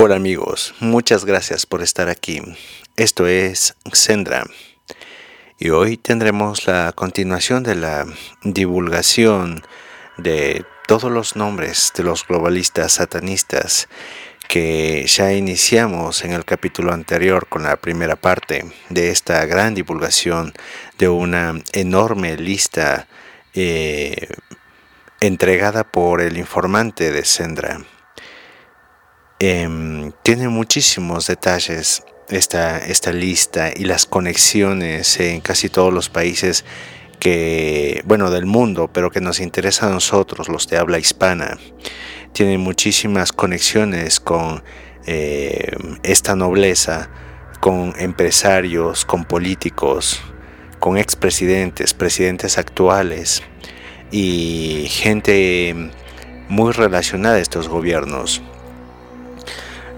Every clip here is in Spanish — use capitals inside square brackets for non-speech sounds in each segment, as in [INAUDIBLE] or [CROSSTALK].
Hola amigos, muchas gracias por estar aquí. Esto es Sendra y hoy tendremos la continuación de la divulgación de todos los nombres de los globalistas satanistas que ya iniciamos en el capítulo anterior con la primera parte de esta gran divulgación de una enorme lista eh, entregada por el informante de Sendra. Em, tiene muchísimos detalles esta, esta lista y las conexiones en casi todos los países que, bueno, del mundo, pero que nos interesa a nosotros, los de habla hispana. Tiene muchísimas conexiones con eh, esta nobleza, con empresarios, con políticos, con expresidentes, presidentes actuales y gente muy relacionada a estos gobiernos.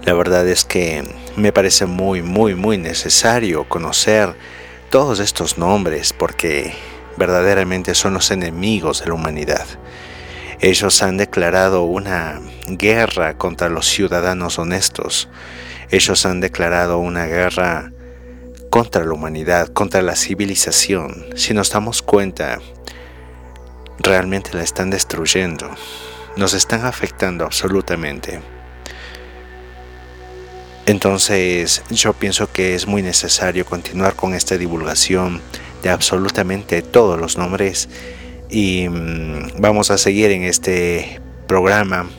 La verdad es que me parece muy, muy, muy necesario conocer todos estos nombres porque verdaderamente son los enemigos de la humanidad. Ellos han declarado una guerra contra los ciudadanos honestos. Ellos han declarado una guerra contra la humanidad, contra la civilización. Si nos damos cuenta, realmente la están destruyendo. Nos están afectando absolutamente. Entonces yo pienso que es muy necesario continuar con esta divulgación de absolutamente todos los nombres y mm, vamos a seguir en este programa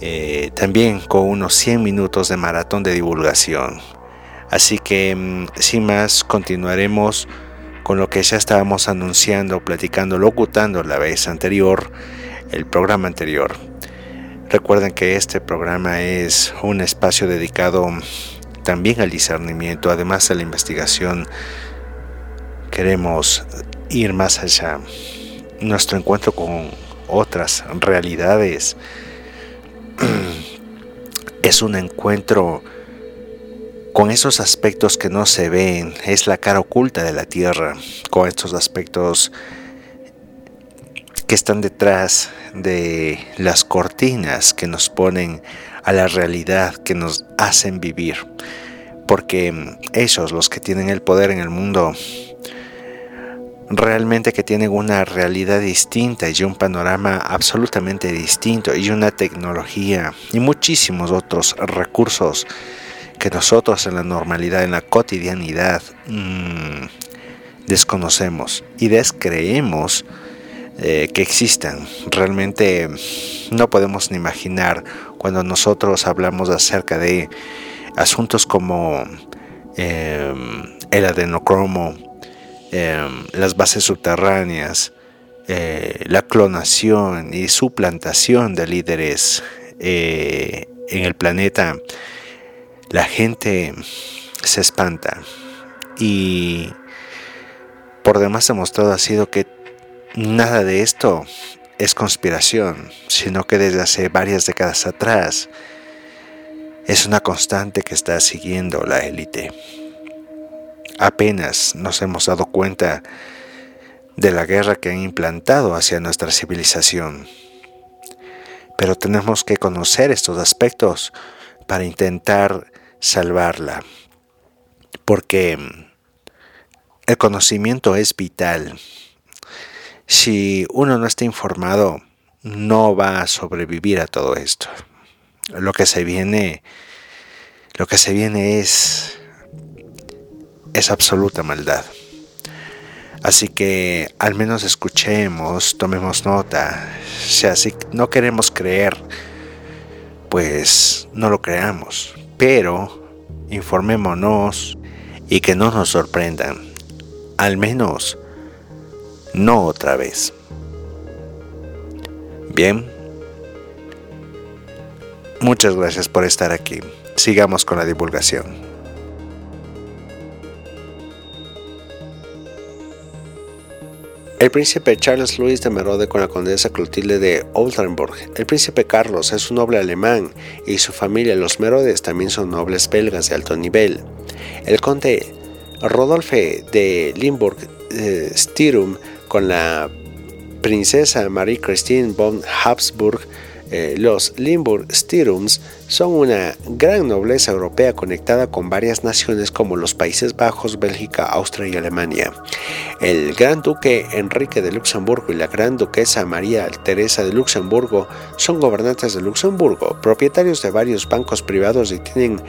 eh, también con unos 100 minutos de maratón de divulgación. Así que mm, sin más continuaremos con lo que ya estábamos anunciando, platicando, locutando la vez anterior, el programa anterior. Recuerden que este programa es un espacio dedicado también al discernimiento, además de la investigación. Queremos ir más allá. Nuestro encuentro con otras realidades [CLEARS THROAT] es un encuentro con esos aspectos que no se ven, es la cara oculta de la Tierra, con estos aspectos que están detrás de las cortinas que nos ponen a la realidad que nos hacen vivir. Porque ellos, los que tienen el poder en el mundo, realmente que tienen una realidad distinta y un panorama absolutamente distinto y una tecnología y muchísimos otros recursos que nosotros en la normalidad, en la cotidianidad, mm, desconocemos y descreemos eh, que existan. Realmente no podemos ni imaginar cuando nosotros hablamos acerca de asuntos como em, el adenocromo, em, las bases subterráneas, eh, la clonación y suplantación de líderes eh, en el planeta, la gente se espanta. Y por demás demostrado ha sido que Nada de esto es conspiración, sino que desde hace varias décadas atrás es una constante que está siguiendo la élite. Apenas nos hemos dado cuenta de la guerra que han implantado hacia nuestra civilización. Pero tenemos que conocer estos aspectos para intentar salvarla. Porque el conocimiento es vital si uno no está informado, no va a sobrevivir a todo esto. Lo que se viene, lo que se viene es, es absoluta maldad. Así que al menos escuchemos, tomemos nota. Si no queremos creer, pues no lo creamos. Pero informémonos y que no nos sorprendan. Al menos no otra vez. Bien, Muchas gracias por estar aquí. Sigamos con la divulgación. El príncipe Charles Louis de Merode con la condesa Clotilde de Oldenburg. El príncipe Carlos es un noble alemán y su familia, los Merodes, también son nobles belgas de alto nivel. El conde Rodolphe de Limburg eh, con la princesa Marie Christine von Habsburg eh, los Limburg Stirums son una gran nobleza europea conectada con varias naciones como los Países Bajos, Bélgica, Austria y Alemania. El gran duque Enrique de Luxemburgo y la gran duquesa María Teresa de Luxemburgo son gobernantes de Luxemburgo, propietarios de varios bancos privados y tienen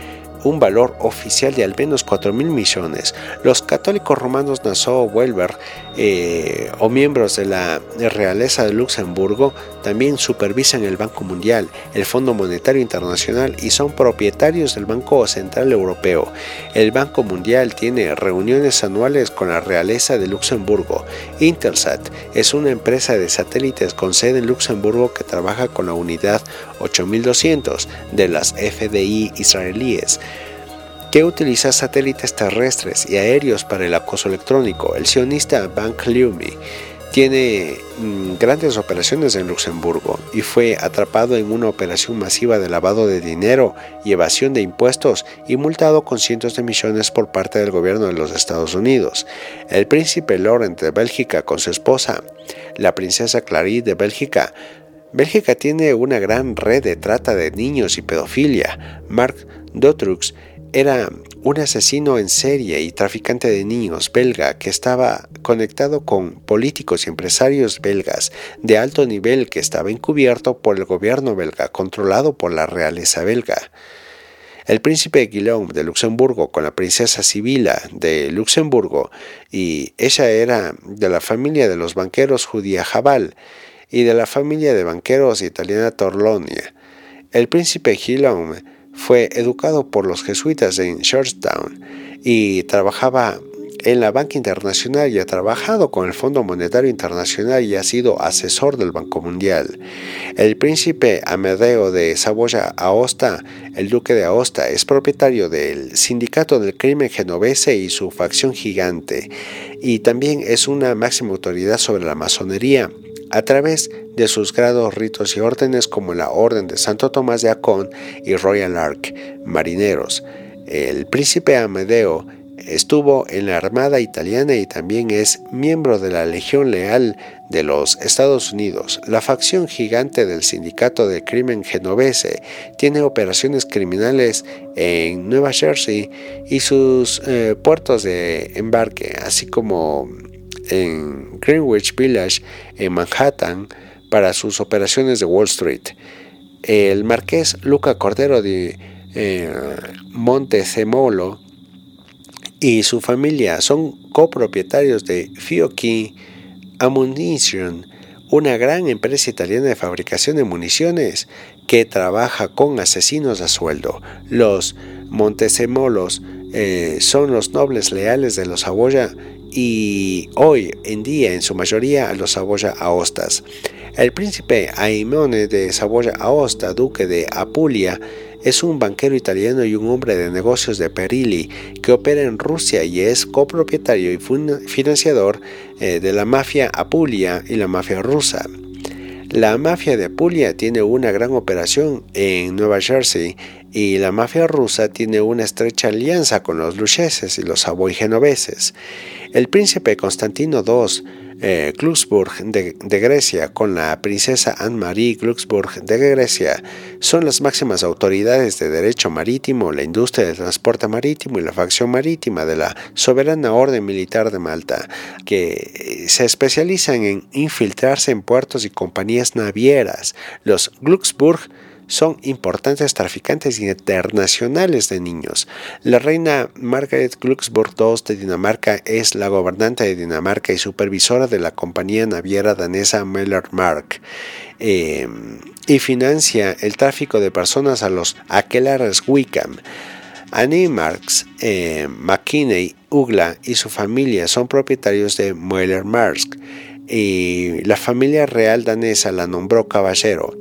un valor oficial de al menos 4 mil millones. Los católicos romanos Nassau-Welber eh, o miembros de la realeza de Luxemburgo también supervisan el Banco Mundial, el Fondo Monetario Internacional y son propietarios del Banco Central Europeo. El Banco Mundial tiene reuniones anuales con la realeza de Luxemburgo. Intelsat es una empresa de satélites con sede en Luxemburgo que trabaja con la unidad 8200 de las FDI israelíes que utiliza satélites terrestres y aéreos para el acoso electrónico. El sionista Bank Leumi tiene mm, grandes operaciones en Luxemburgo y fue atrapado en una operación masiva de lavado de dinero y evasión de impuestos y multado con cientos de millones por parte del gobierno de los Estados Unidos. El príncipe Laurent de Bélgica con su esposa, la princesa Clary de Bélgica, Bélgica tiene una gran red de trata de niños y pedofilia. Marc Dotrux era un asesino en serie y traficante de niños belga que estaba conectado con políticos y empresarios belgas de alto nivel que estaba encubierto por el gobierno belga, controlado por la realeza belga. El príncipe Guillaume de Luxemburgo con la princesa Sibila de Luxemburgo y ella era de la familia de los banqueros judía Jabal y de la familia de banqueros italiana Torlonia. El príncipe Guillaume fue educado por los jesuitas en Georgetown y trabajaba en la banca internacional y ha trabajado con el Fondo Monetario Internacional y ha sido asesor del Banco Mundial. El príncipe Amedeo de Saboya Aosta, el duque de Aosta, es propietario del Sindicato del Crimen Genovese y su facción gigante, y también es una máxima autoridad sobre la masonería a través de sus grados, ritos y órdenes como la Orden de Santo Tomás de Acón y Royal Ark, marineros. El príncipe Amedeo estuvo en la Armada italiana y también es miembro de la Legión Leal de los Estados Unidos. La facción gigante del Sindicato de Crimen Genovese tiene operaciones criminales en Nueva Jersey y sus eh, puertos de embarque, así como en Greenwich Village, en Manhattan, para sus operaciones de Wall Street. El marqués Luca Cordero de eh, Montezemolo y su familia son copropietarios de Fiocchi Ammunition, una gran empresa italiana de fabricación de municiones que trabaja con asesinos a sueldo. Los Montesemolos eh, son los nobles leales de los Saboya y hoy en día en su mayoría los Saboya Aostas. El príncipe Aimone de Saboya Aosta, duque de Apulia, es un banquero italiano y un hombre de negocios de Perilli que opera en Rusia y es copropietario y financiador eh, de la mafia Apulia y la mafia rusa. La mafia de Apulia tiene una gran operación en Nueva Jersey y la mafia rusa tiene una estrecha alianza con los lucheses y los savoy genoveses. El príncipe Constantino II eh, de, Grecia con la princesa Anne-Marie Glucksburg de Grecia son las máximas autoridades de derecho marítimo, la industria del transporte marítimo y la facción marítima de la Soberana Orden Militar de Malta, que se especializan en infiltrarse en puertos y compañías navieras. Los Glucksburg son importantes traficantes internacionales de niños. La reina Margaret Glücksburg II de Dinamarca es la gobernante de Dinamarca y supervisora de la compañía naviera danesa Møller Mark. Em, y financia el tráfico de personas a los aquelares Wickham. Annie Marx, eh, McKinney, Ugla y su familia son propietarios de Møller Mark y la familia real danesa la nombró caballero.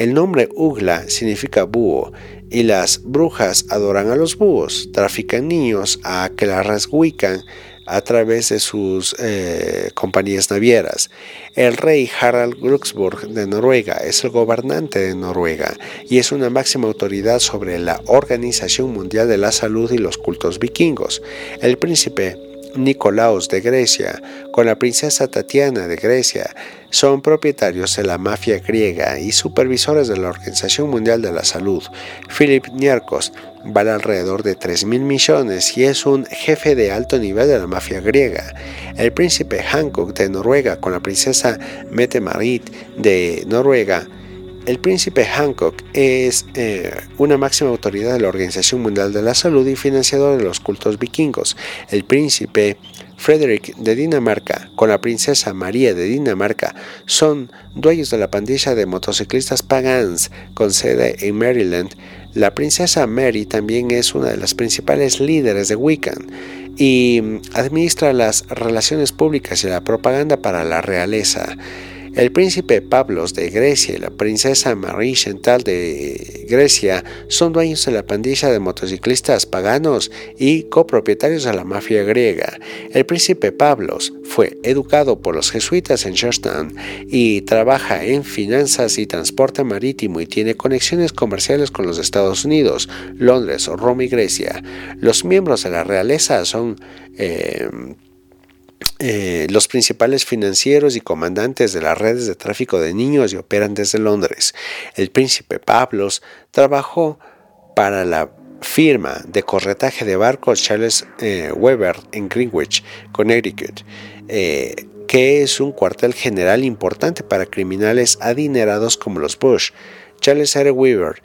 El nombre Ugla significa búho y las brujas adoran a los búhos, trafican niños a que la rasguican a través de sus eh, compañías navieras. El rey Harald Glucksburg de Noruega es el gobernante de Noruega y es una máxima autoridad sobre la Organización Mundial de la Salud y los cultos vikingos. El príncipe Nicolaos de Grecia con la princesa Tatiana de Grecia son propietarios de la mafia griega y supervisores de la Organización Mundial de la Salud. Philip Niarcos vale alrededor de 3 mil millones y es un jefe de alto nivel de la mafia griega. El príncipe Hancock de Noruega con la princesa Mette Marit de Noruega el príncipe Hancock es eh, una máxima autoridad de la Organización Mundial de la Salud y financiador de los cultos vikingos. El príncipe Frederick de Dinamarca con la princesa María de Dinamarca son dueños de la pandilla de motociclistas pagans con sede en Maryland. La princesa Mary también es una de las principales líderes de Wiccan y administra las relaciones públicas y la propaganda para la realeza. El príncipe Pablos de Grecia y la princesa Marie Chantal de Grecia son dueños de la pandilla de motociclistas paganos y copropietarios de la mafia griega. El príncipe Pablos fue educado por los jesuitas en Georgetown y trabaja en finanzas y transporte marítimo y tiene conexiones comerciales con los Estados Unidos, Londres, Roma y Grecia. Los miembros de la realeza son eh, eh, los principales financieros y comandantes de las redes de tráfico de niños y operan desde Londres. El príncipe Pablos trabajó para la firma de corretaje de barcos Charles eh, Weber en Greenwich, Connecticut, eh, que es un cuartel general importante para criminales adinerados como los Bush. Charles R. Weber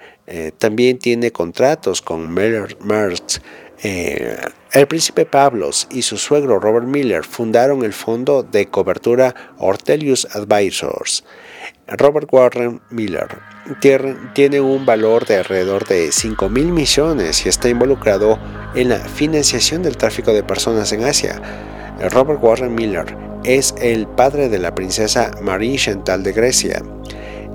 también tiene contratos con Miller eh, el príncipe Pablos y su suegro Robert Miller fundaron el fondo de cobertura Ortelius Advisors. Robert Warren Miller tiene un valor de alrededor de 5 mil millones y está involucrado en la financiación del tráfico de personas en Asia. Robert Warren Miller es el padre de la princesa Marie Chantal de Grecia.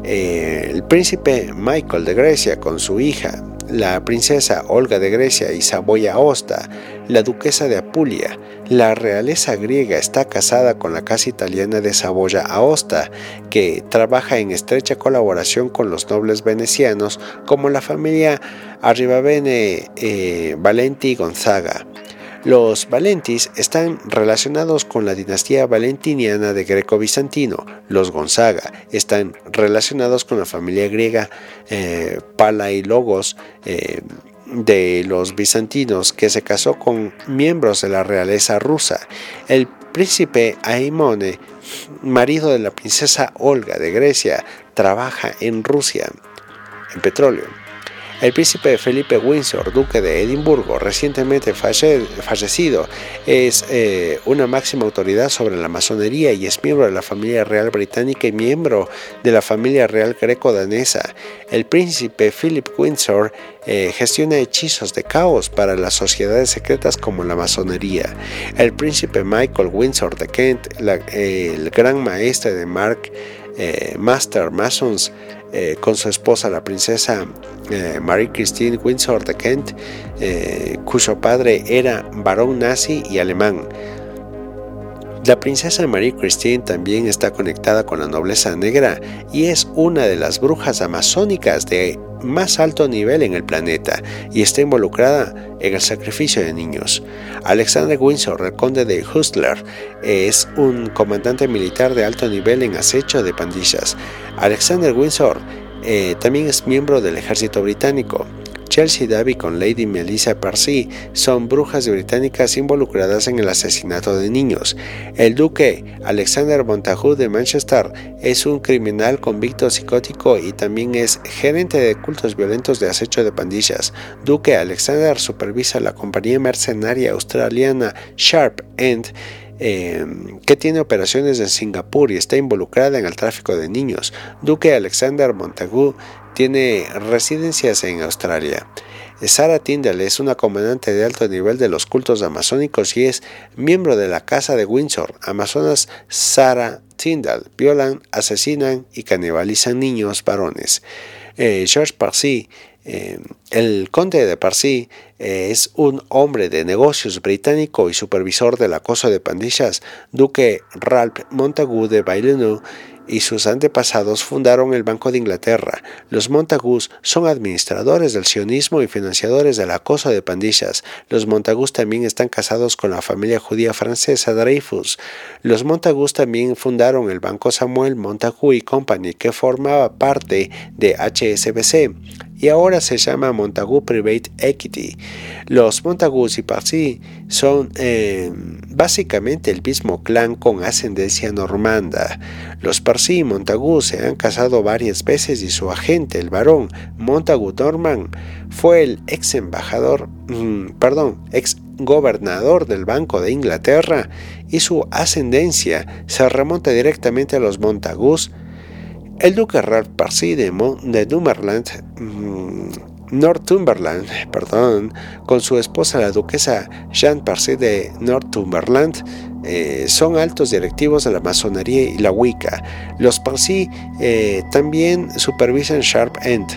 Eh, el príncipe Michael de Grecia con su hija la princesa Olga de Grecia y Saboya Aosta, la duquesa de Apulia. La realeza griega está casada con la casa italiana de Saboya Aosta, que trabaja en estrecha colaboración con los nobles venecianos como la familia Arribavene eh, Valenti Gonzaga. Los Valentis están relacionados con la dinastía valentiniana de Greco-Bizantino. Los Gonzaga están relacionados con la familia griega eh, Palailogos eh, de los bizantinos que se casó con miembros de la realeza rusa. El príncipe Aimone, marido de la princesa Olga de Grecia, trabaja en Rusia en petróleo. El príncipe Felipe Windsor, duque de Edimburgo, recientemente fallecido, es eh, una máxima autoridad sobre la masonería y es miembro de la familia real británica y miembro de la familia real greco-danesa. El príncipe Philip Windsor eh, gestiona hechizos de caos para las sociedades secretas como la masonería. El príncipe Michael Windsor de Kent, el gran maestre de Mark eh, Master Masons, eh, con su esposa, la princesa eh, Marie Christine Windsor de Kent, cuyo padre era varón nazi y alemán. La princesa Marie Christine también está conectada con la nobleza negra y es una de las brujas amazónicas de más alto nivel en el planeta y está involucrada en el sacrificio de niños. Alexander Windsor, el conde de Hustler, es un comandante militar de alto nivel en acecho de pandillas. Alexander Windsor eh, también es miembro del ejército británico. Chelsea Davy con Lady Melissa Percy son brujas británicas involucradas en el asesinato de niños. El duque Alexander Montagu de Manchester es un criminal convicto psicótico y también es gerente de cultos violentos de acecho de pandillas. Duque Alexander supervisa la compañía mercenaria australiana Sharp End eh, que tiene operaciones en Singapur y está involucrada en el tráfico de niños. Duque Alexander Montagu tiene residencias en Australia. Sara Tyndall es una comandante de alto nivel de los cultos amazónicos y es miembro de la Casa de Windsor. Amazonas Sara Tyndall violan, asesinan y canibalizan niños varones. Eh, George Parsi eh, el conde de Parsi eh, es un hombre de negocios británico y supervisor del acoso de pandillas. Duque Ralph Montagu de Bailenu y sus antepasados fundaron el Banco de Inglaterra. Los Montagus son administradores del sionismo y financiadores del acoso de pandillas. Los Montagus también están casados con la familia judía francesa Dreyfus. Los Montagus también fundaron el Banco Samuel Montagu y Company, que formaba parte de HSBC y ahora se llama Montagu Private Equity. Los Montagus y Parsi son eh, básicamente el mismo clan con ascendencia normanda. Los Parsi y Montagu se han casado varias veces y su agente, el varón Montagu Norman, fue el ex embajador, mm, perdón, ex gobernador del Banco de Inglaterra y su ascendencia se remonta directamente a los Montagus el duque Ralph Parsi de, Northumberland, mm, Northumberland, perdón, con su esposa la duquesa Jean Parsi de Northumberland, eh, son altos directivos de la masonería y la Wicca. Los Parsi eh, también supervisan Sharp End,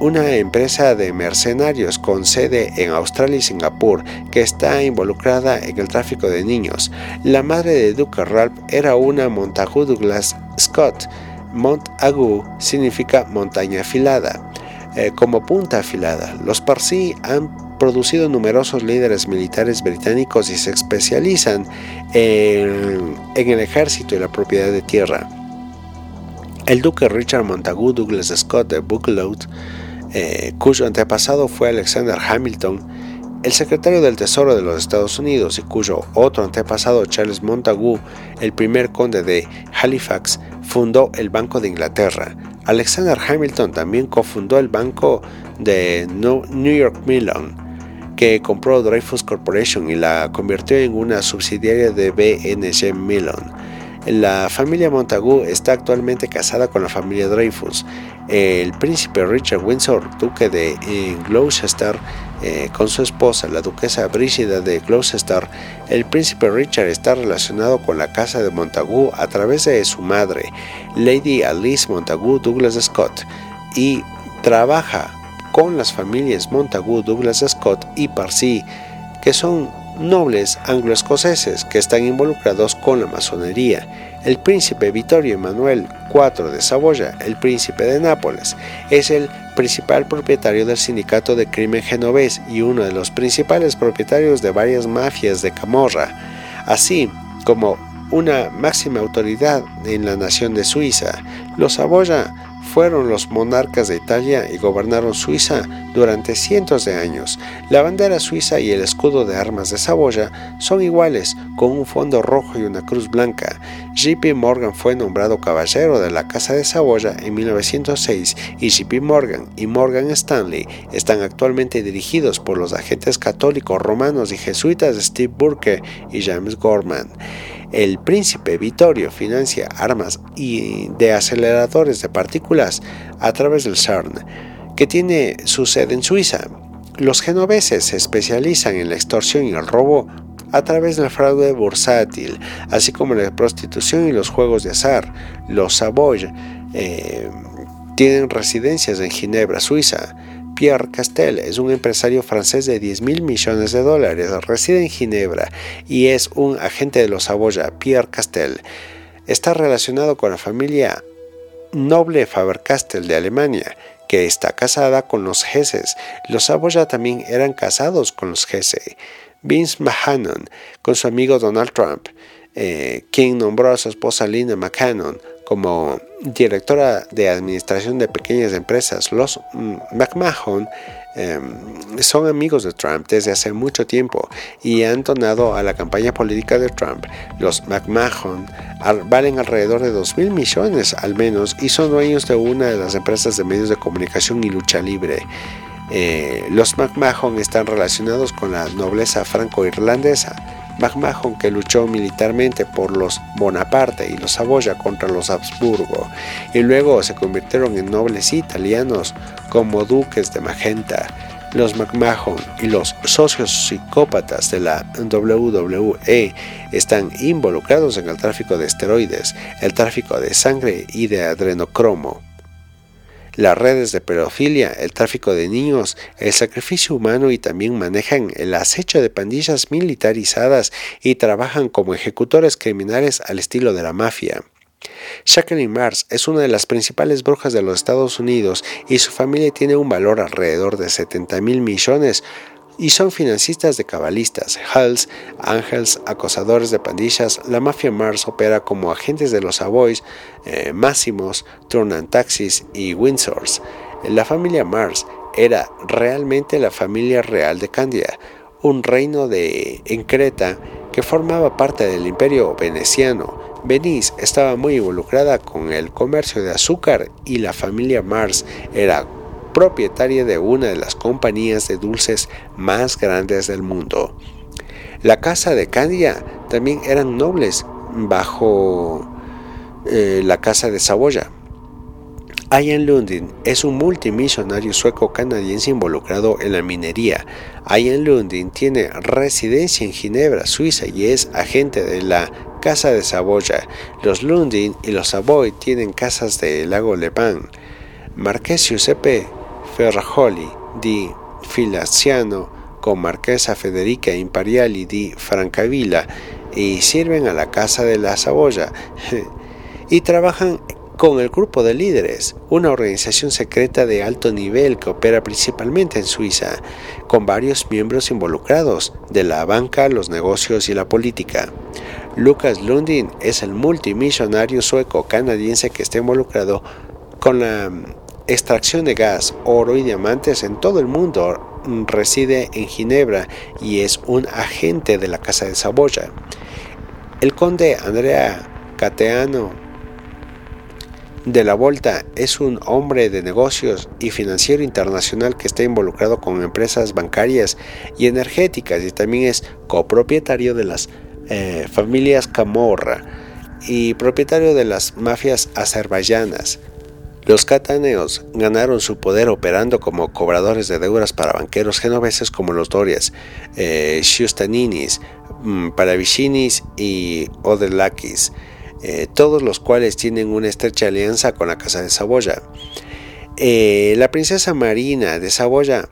una empresa de mercenarios con sede en Australia y Singapur que está involucrada en el tráfico de niños. La madre de Duque Ralph era una Montagu Douglas Scott, Mont Agu significa montaña afilada. Eh, como punta afilada, los Parsi han producido numerosos líderes militares británicos y se especializan en, el ejército y la propiedad de tierra. El duque Richard Montagu Douglas Scott de Bucklow, eh, cuyo antepasado fue Alexander Hamilton, el secretario del Tesoro de los Estados Unidos y cuyo otro antepasado Charles Montagu, el primer conde de Halifax, fundó el Banco de Inglaterra. Alexander Hamilton también cofundó el Banco de New York Mellon, que compró Dreyfus Corporation y la convirtió en una subsidiaria de BNG Mellon. La familia Montagu está actualmente casada con la familia Dreyfus. El príncipe Richard Windsor, duque de Gloucester, eh, con su esposa, la duquesa Brígida de Gloucester, el príncipe Richard está relacionado con la casa de Montagu a través de su madre, Lady Alice Montagu Douglas Scott, y trabaja con las familias Montagu Douglas Scott y Parsi, que son nobles anglo-escoceses que están involucrados con la masonería. El príncipe Vittorio Emanuel IV de Saboya, el príncipe de Nápoles, es el principal propietario del sindicato de crimen genovés y uno de los principales propietarios de varias mafias de Camorra, así como una máxima autoridad en la nación de Suiza. Los Saboya fueron los monarcas de Italia y gobernaron Suiza durante cientos de años. La bandera suiza y el escudo de armas de Saboya son iguales, con un fondo rojo y una cruz blanca. JP Morgan fue nombrado caballero de la Casa de Saboya en 1906 y JP Morgan y Morgan Stanley están actualmente dirigidos por los agentes católicos romanos y jesuitas Steve Burke y James Gorman. El príncipe Vittorio financia armas y de aceleradores de partículas a través del CERN, que tiene su sede en Suiza. Los genoveses se especializan en la extorsión y el robo a través del fraude bursátil, así como la prostitución y los juegos de azar. Los Savoy eh, tienen residencias en Ginebra, Suiza. Pierre Castel es un empresario francés de 10 mil millones de dólares, reside en Ginebra y es un agente de los Saboya. Pierre Castel está relacionado con la familia noble Faber-Castell de Alemania, que está casada con los Gesses. Los Saboya también eran casados con los Gese. Vince Mahanon, con su amigo Donald Trump, eh, quien nombró a su esposa Lina McCannon como directora de administración de pequeñas empresas, los McMahon em, son amigos de Trump desde hace mucho tiempo y han donado a la campaña política de Trump. Los McMahon valen alrededor de 2 mil millones al menos y son dueños de una de las empresas de medios de comunicación y lucha libre. Eh, los McMahon están relacionados con la nobleza franco-irlandesa MacMahon que luchó militarmente por los Bonaparte y los Saboya contra los Habsburgo, y luego se convirtieron en nobles italianos como duques de Magenta. Los McMahon y los socios psicópatas de la WWE están involucrados en el tráfico de esteroides, el tráfico de sangre y de adrenocromo las redes de pedofilia, el tráfico de niños, el sacrificio humano y también manejan el acecho de pandillas militarizadas y trabajan como ejecutores criminales al estilo de la mafia. Jacqueline Mars es una de las principales brujas de los Estados Unidos y su familia tiene un valor alrededor de 70 mil millones y son financistas de cabalistas, Hulls, Ángels, acosadores de pandillas. La mafia Mars opera como agentes de los Savoys, eh, Máximos, Turnan Taxis y Windsors. La familia Mars era realmente la familia real de Candia, un reino de en Creta que formaba parte del imperio veneciano. Venice estaba muy involucrada con el comercio de azúcar y la familia Mars era propietaria de una de las compañías de dulces más grandes del mundo. La casa de Candia también eran nobles bajo eh, la casa de Saboya. Ian Lundin es un multimillonario sueco-canadiense involucrado en la minería. Ian Lundin tiene residencia en Ginebra, Suiza y es agente de la Casa de Saboya. Los Lundin y los Savoy tienen casas de Lago Lepan. Marqués Giuseppe Ferrajoli di Filaziano con Marquesa Federica Impariali di Francavilla y sirven a la Casa de la Saboya [LAUGHS] y trabajan con el Grupo de Líderes, una organización secreta de alto nivel que opera principalmente en Suiza, con varios miembros involucrados de la banca, los negocios y la política. Lucas Lundin es el multimillonario sueco canadiense que está involucrado con la extracción de gas, oro y diamantes en todo el mundo. Reside en Ginebra y es un agente de la Casa de Saboya. El conde Andrea Cateano de la Volta es un hombre de negocios y financiero internacional que está involucrado con empresas bancarias y energéticas y también es copropietario de las eh, familias Camorra y propietario de las mafias azerbaiyanas. Los cataneos ganaron su poder operando como cobradores de deudas para banqueros genoveses como los Dorias, eh, Giustaninis, mm, y Odelakis, eh, todos los cuales tienen una estrecha alianza con la Casa de Saboya. Eh, la princesa Marina de Saboya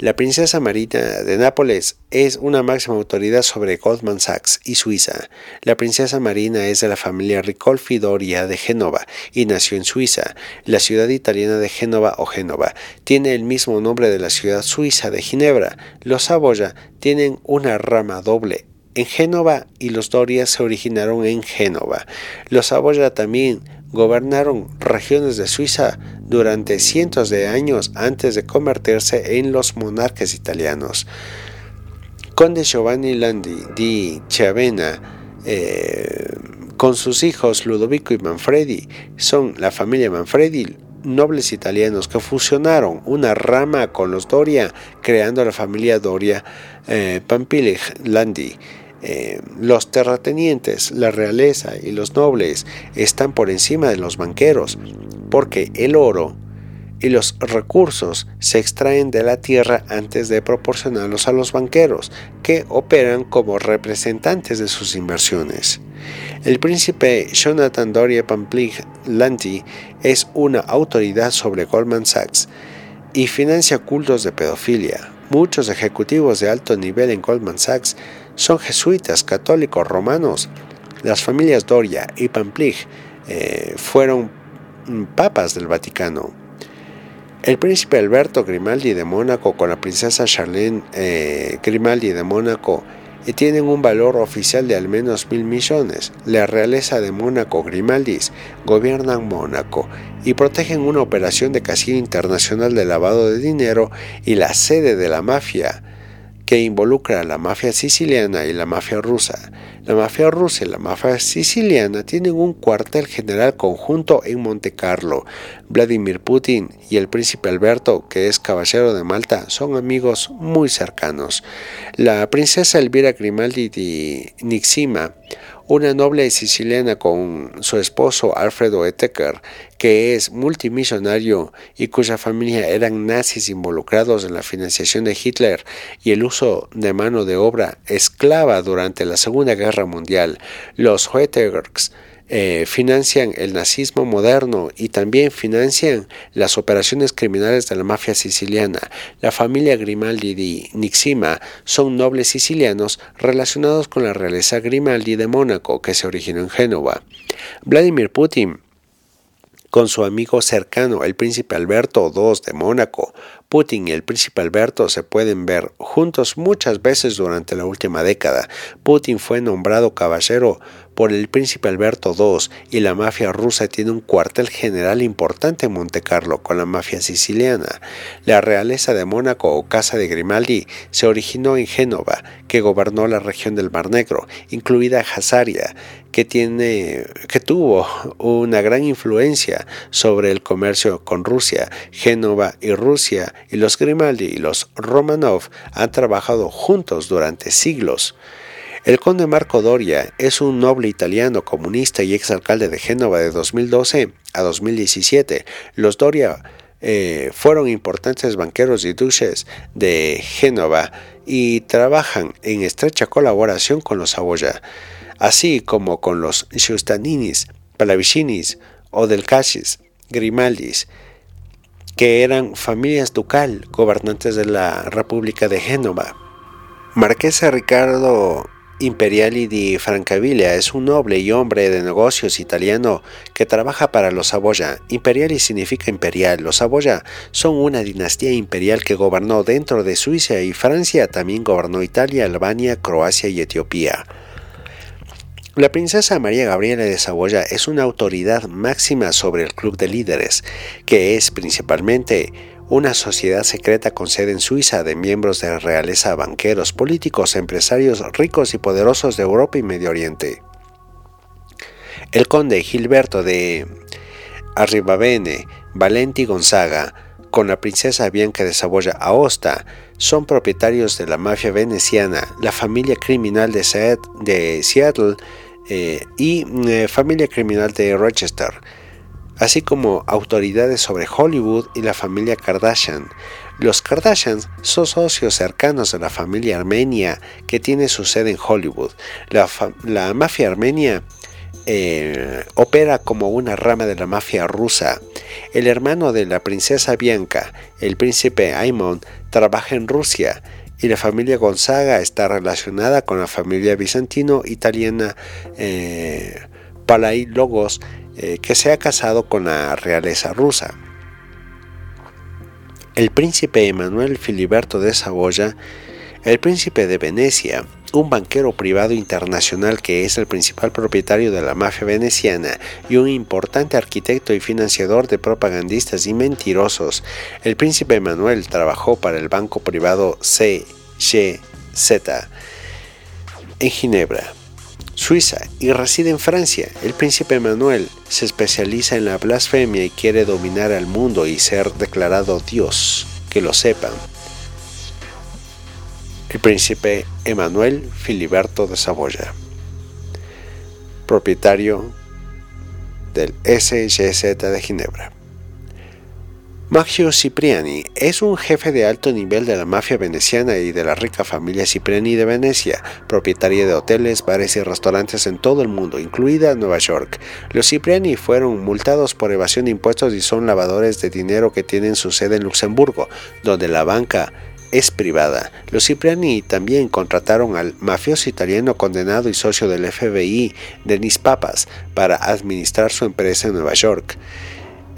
la princesa Marina de Nápoles es una máxima autoridad sobre Goldman Sachs y Suiza. La princesa Marina es de la familia Ricolfi Doria de Génova y nació en Suiza. La ciudad italiana de Génova o Génova tiene el mismo nombre de la ciudad suiza de Ginebra. Los Saboya tienen una rama doble en Génova y los Doria se originaron en Génova. Los Saboya también gobernaron regiones de Suiza durante cientos de años antes de convertirse en los monarcas italianos. Conde Giovanni Landi di Chiavena, eh, con sus hijos Ludovico y Manfredi, son la familia Manfredi, nobles italianos que fusionaron una rama con los Doria, creando la familia Doria eh, Landi. Eh, los terratenientes, la realeza y los nobles están por encima de los banqueros, porque el oro y los recursos se extraen de la tierra antes de proporcionarlos a los banqueros, que operan como representantes de sus inversiones. El príncipe Jonathan Doria Pamplig Lanti es una autoridad sobre Goldman Sachs y financia cultos de pedofilia. Muchos ejecutivos de alto nivel en Goldman Sachs son jesuitas católicos romanos. Las familias Doria y Pamplig eh, fueron papas del Vaticano. El príncipe Alberto Grimaldi de Mónaco con la princesa Charlene eh, Grimaldi de Mónaco y tienen un valor oficial de al menos mil millones. La realeza de Mónaco Grimaldis gobiernan Mónaco y protegen una operación de casino internacional de lavado de dinero y la sede de la mafia que involucra a la mafia siciliana y la mafia rusa. La mafia rusa y la mafia siciliana tienen un cuartel general conjunto en Monte Carlo. Vladimir Putin y el príncipe Alberto, que es caballero de Malta, son amigos muy cercanos. La princesa Elvira Grimaldi di Nixima una noble siciliana con su esposo Alfredo Etecker, que es multimillonario y cuya familia eran nazis involucrados en la financiación de Hitler y el uso de mano de obra esclava durante la Segunda Guerra Mundial. Los Eteckers eh, financian el nazismo moderno y también financian las operaciones criminales de la mafia siciliana. La familia Grimaldi di Nixima son nobles sicilianos relacionados con la realeza Grimaldi de Mónaco que se originó en Génova. Vladimir Putin con su amigo cercano, el príncipe Alberto II de Mónaco. Putin y el príncipe Alberto se pueden ver juntos muchas veces durante la última década. Putin fue nombrado caballero por el príncipe Alberto II y la mafia rusa tiene un cuartel general importante en Montecarlo con la mafia siciliana. La realeza de Mónaco o Casa de Grimaldi se originó en Génova, que gobernó la región del Mar Negro, incluida Hazaria, que, tiene, que tuvo una gran influencia sobre el comercio con Rusia. Génova y Rusia y los Grimaldi y los Romanov han trabajado juntos durante siglos. El conde Marco Doria es un noble italiano comunista y exalcalde de Génova de 2012 a 2017. Los Doria eh, fueron importantes banqueros y duques de Génova y trabajan en estrecha colaboración con los Saboya, así como con los Giustaninis, Palavicinis o del Cassis, Grimaldis, que eran familias ducal gobernantes de la República de Génova. Marquesa Ricardo Imperiali di Francavilla es un noble y hombre de negocios italiano que trabaja para los Saboya. Imperiali significa imperial. Los Saboya son una dinastía imperial que gobernó dentro de Suiza y Francia, también gobernó Italia, Albania, Croacia y Etiopía. La princesa María Gabriela de Saboya es una autoridad máxima sobre el club de líderes, que es principalmente una sociedad secreta con sede en Suiza de miembros de la realeza, banqueros, políticos, empresarios ricos y poderosos de Europa y Medio Oriente. El conde Gilberto de Arribavene, Valenti Gonzaga, con la princesa Bianca de Saboya Aosta, son propietarios de la mafia veneciana, la familia criminal de, Seattle eh, y eh, familia criminal de Rochester así como autoridades sobre Hollywood y la familia Kardashian. Los Kardashians son socios cercanos de la familia armenia que tiene su sede en Hollywood. La, mafia armenia eh, opera como una rama de la mafia rusa. El hermano de la princesa Bianca, el príncipe Aimon, trabaja en Rusia y la familia Gonzaga está relacionada con la familia bizantino-italiana eh, Palai-Logos eh, que se ha casado con la realeza rusa. El príncipe Emanuel Filiberto de Saboya, el príncipe de Venecia, un banquero privado internacional que es el principal propietario de la mafia veneciana y un importante arquitecto y financiador de propagandistas y mentirosos, el príncipe Emanuel trabajó para el banco privado CGZ en Ginebra. Suiza y reside en Francia. El príncipe Manuel se especializa en la blasfemia y quiere dominar al mundo y ser declarado Dios. Que lo sepan. El príncipe Emanuel Filiberto de Saboya, propietario del SGZ de Ginebra. Maggio Cipriani es un jefe de alto nivel de la mafia veneciana y de la rica familia Cipriani de Venecia, propietaria de hoteles, bares y restaurantes en todo el mundo, incluida Nueva York. Los Cipriani fueron multados por evasión de impuestos y son lavadores de dinero que tienen su sede en Luxemburgo, donde la banca es privada. Los Cipriani también contrataron al mafioso italiano condenado y socio del FBI, Denis Papas, para administrar su empresa en Nueva York.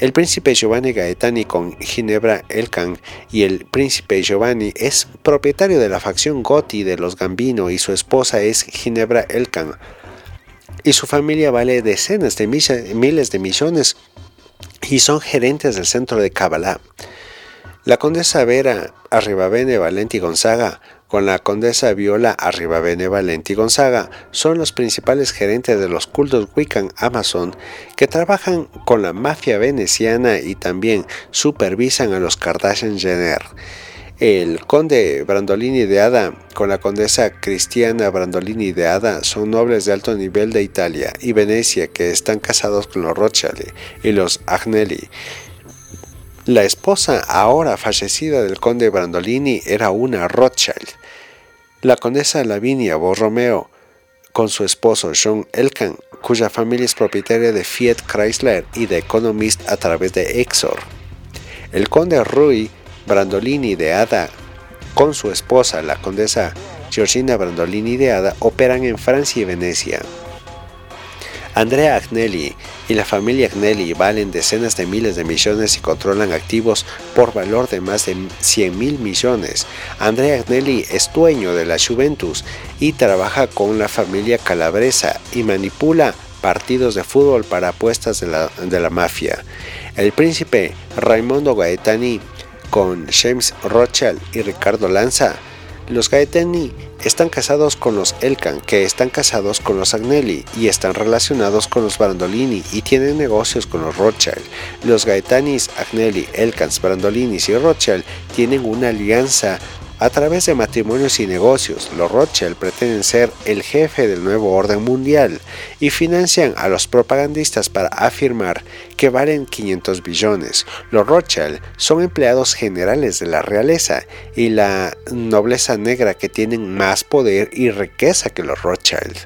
El príncipe Giovanni Gaetani con Ginebra Elkan y el príncipe Giovanni es propietario de la facción Gotti de los Gambino y su esposa es Ginebra Elkan. Y su familia vale decenas de miles de millones y son gerentes del centro de Kabbalah. La condesa Vera Arribavene Valenti Gonzaga con la condesa Viola Arribavene Valenti Gonzaga son los principales gerentes de los cultos Wiccan Amazon que trabajan con la mafia veneciana y también supervisan a los Kardashian Jenner. El conde Brandolini de Ada con la condesa Cristiana Brandolini de Ada son nobles de alto nivel de Italia y Venecia que están casados con los Rothschild y los Agnelli. La esposa ahora fallecida del conde Brandolini era una Rothschild. La condesa Lavinia Borromeo con su esposo John Elkan, cuya familia es propietaria de Fiat Chrysler y de Economist a través de Exor. El conde Rui Brandolini de Ada con su esposa, la condesa Georgina Brandolini de Ada, operan en Francia y Venecia. Andrea Agnelli y la familia Agnelli valen decenas de miles de millones y controlan activos por valor de más de 100 mil millones. Andrea Agnelli es dueño de la Juventus y trabaja con la familia Calabresa y manipula partidos de fútbol para apuestas de la, de la mafia. El príncipe Raimondo Gaetani con James Rothschild y Ricardo Lanza. Los Gaetani están casados con los Elkan, que están casados con los Agnelli y están relacionados con los Brandolini y tienen negocios con los Rothschild. Los Gaetanis, Agnelli, Elkans, Brandolinis y Rothschild tienen una alianza a través de matrimonios y negocios, los Rothschild pretenden ser el jefe del nuevo orden mundial y financian a los propagandistas para afirmar que valen 500 billones. Los Rothschild son empleados generales de la realeza y la nobleza negra que tienen más poder y riqueza que los Rothschild.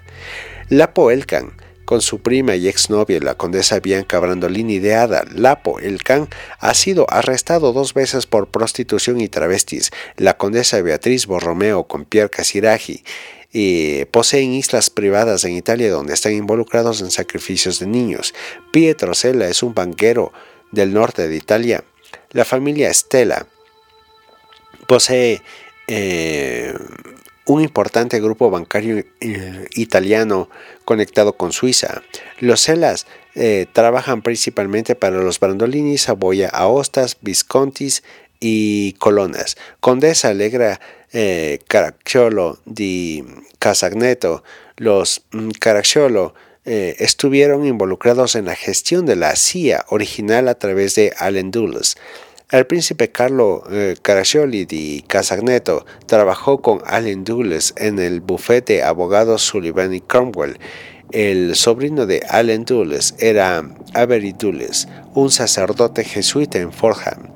La Poelcan con su prima y exnovia, la condesa Bianca Brandolini de Ada, Lapo, el Can, ha sido arrestado dos veces por prostitución y travestis. La condesa Beatriz Borromeo con Pierre Casiraghi y poseen islas privadas en Italia donde están involucrados en sacrificios de niños. Pietro Sella es un banquero del norte de Italia. La familia Stella posee eh, un importante grupo bancario eh, italiano conectado con Suiza. Los Celas eh, trabajan principalmente para los Brandolini, Saboya, Aostas, Viscontis y Colonas. Condesa Alegra eh, Caracciolo di Casagneto, los mm, Caracciolo eh, estuvieron involucrados en la gestión de la CIA original a través de Allen Dulles. El príncipe Carlo eh, Caraccioli di Casagneto trabajó con Allen Dulles en el bufete abogados Sullivan y Cromwell. El sobrino de Allen Dulles era Avery Dulles, un sacerdote jesuita en Fordham.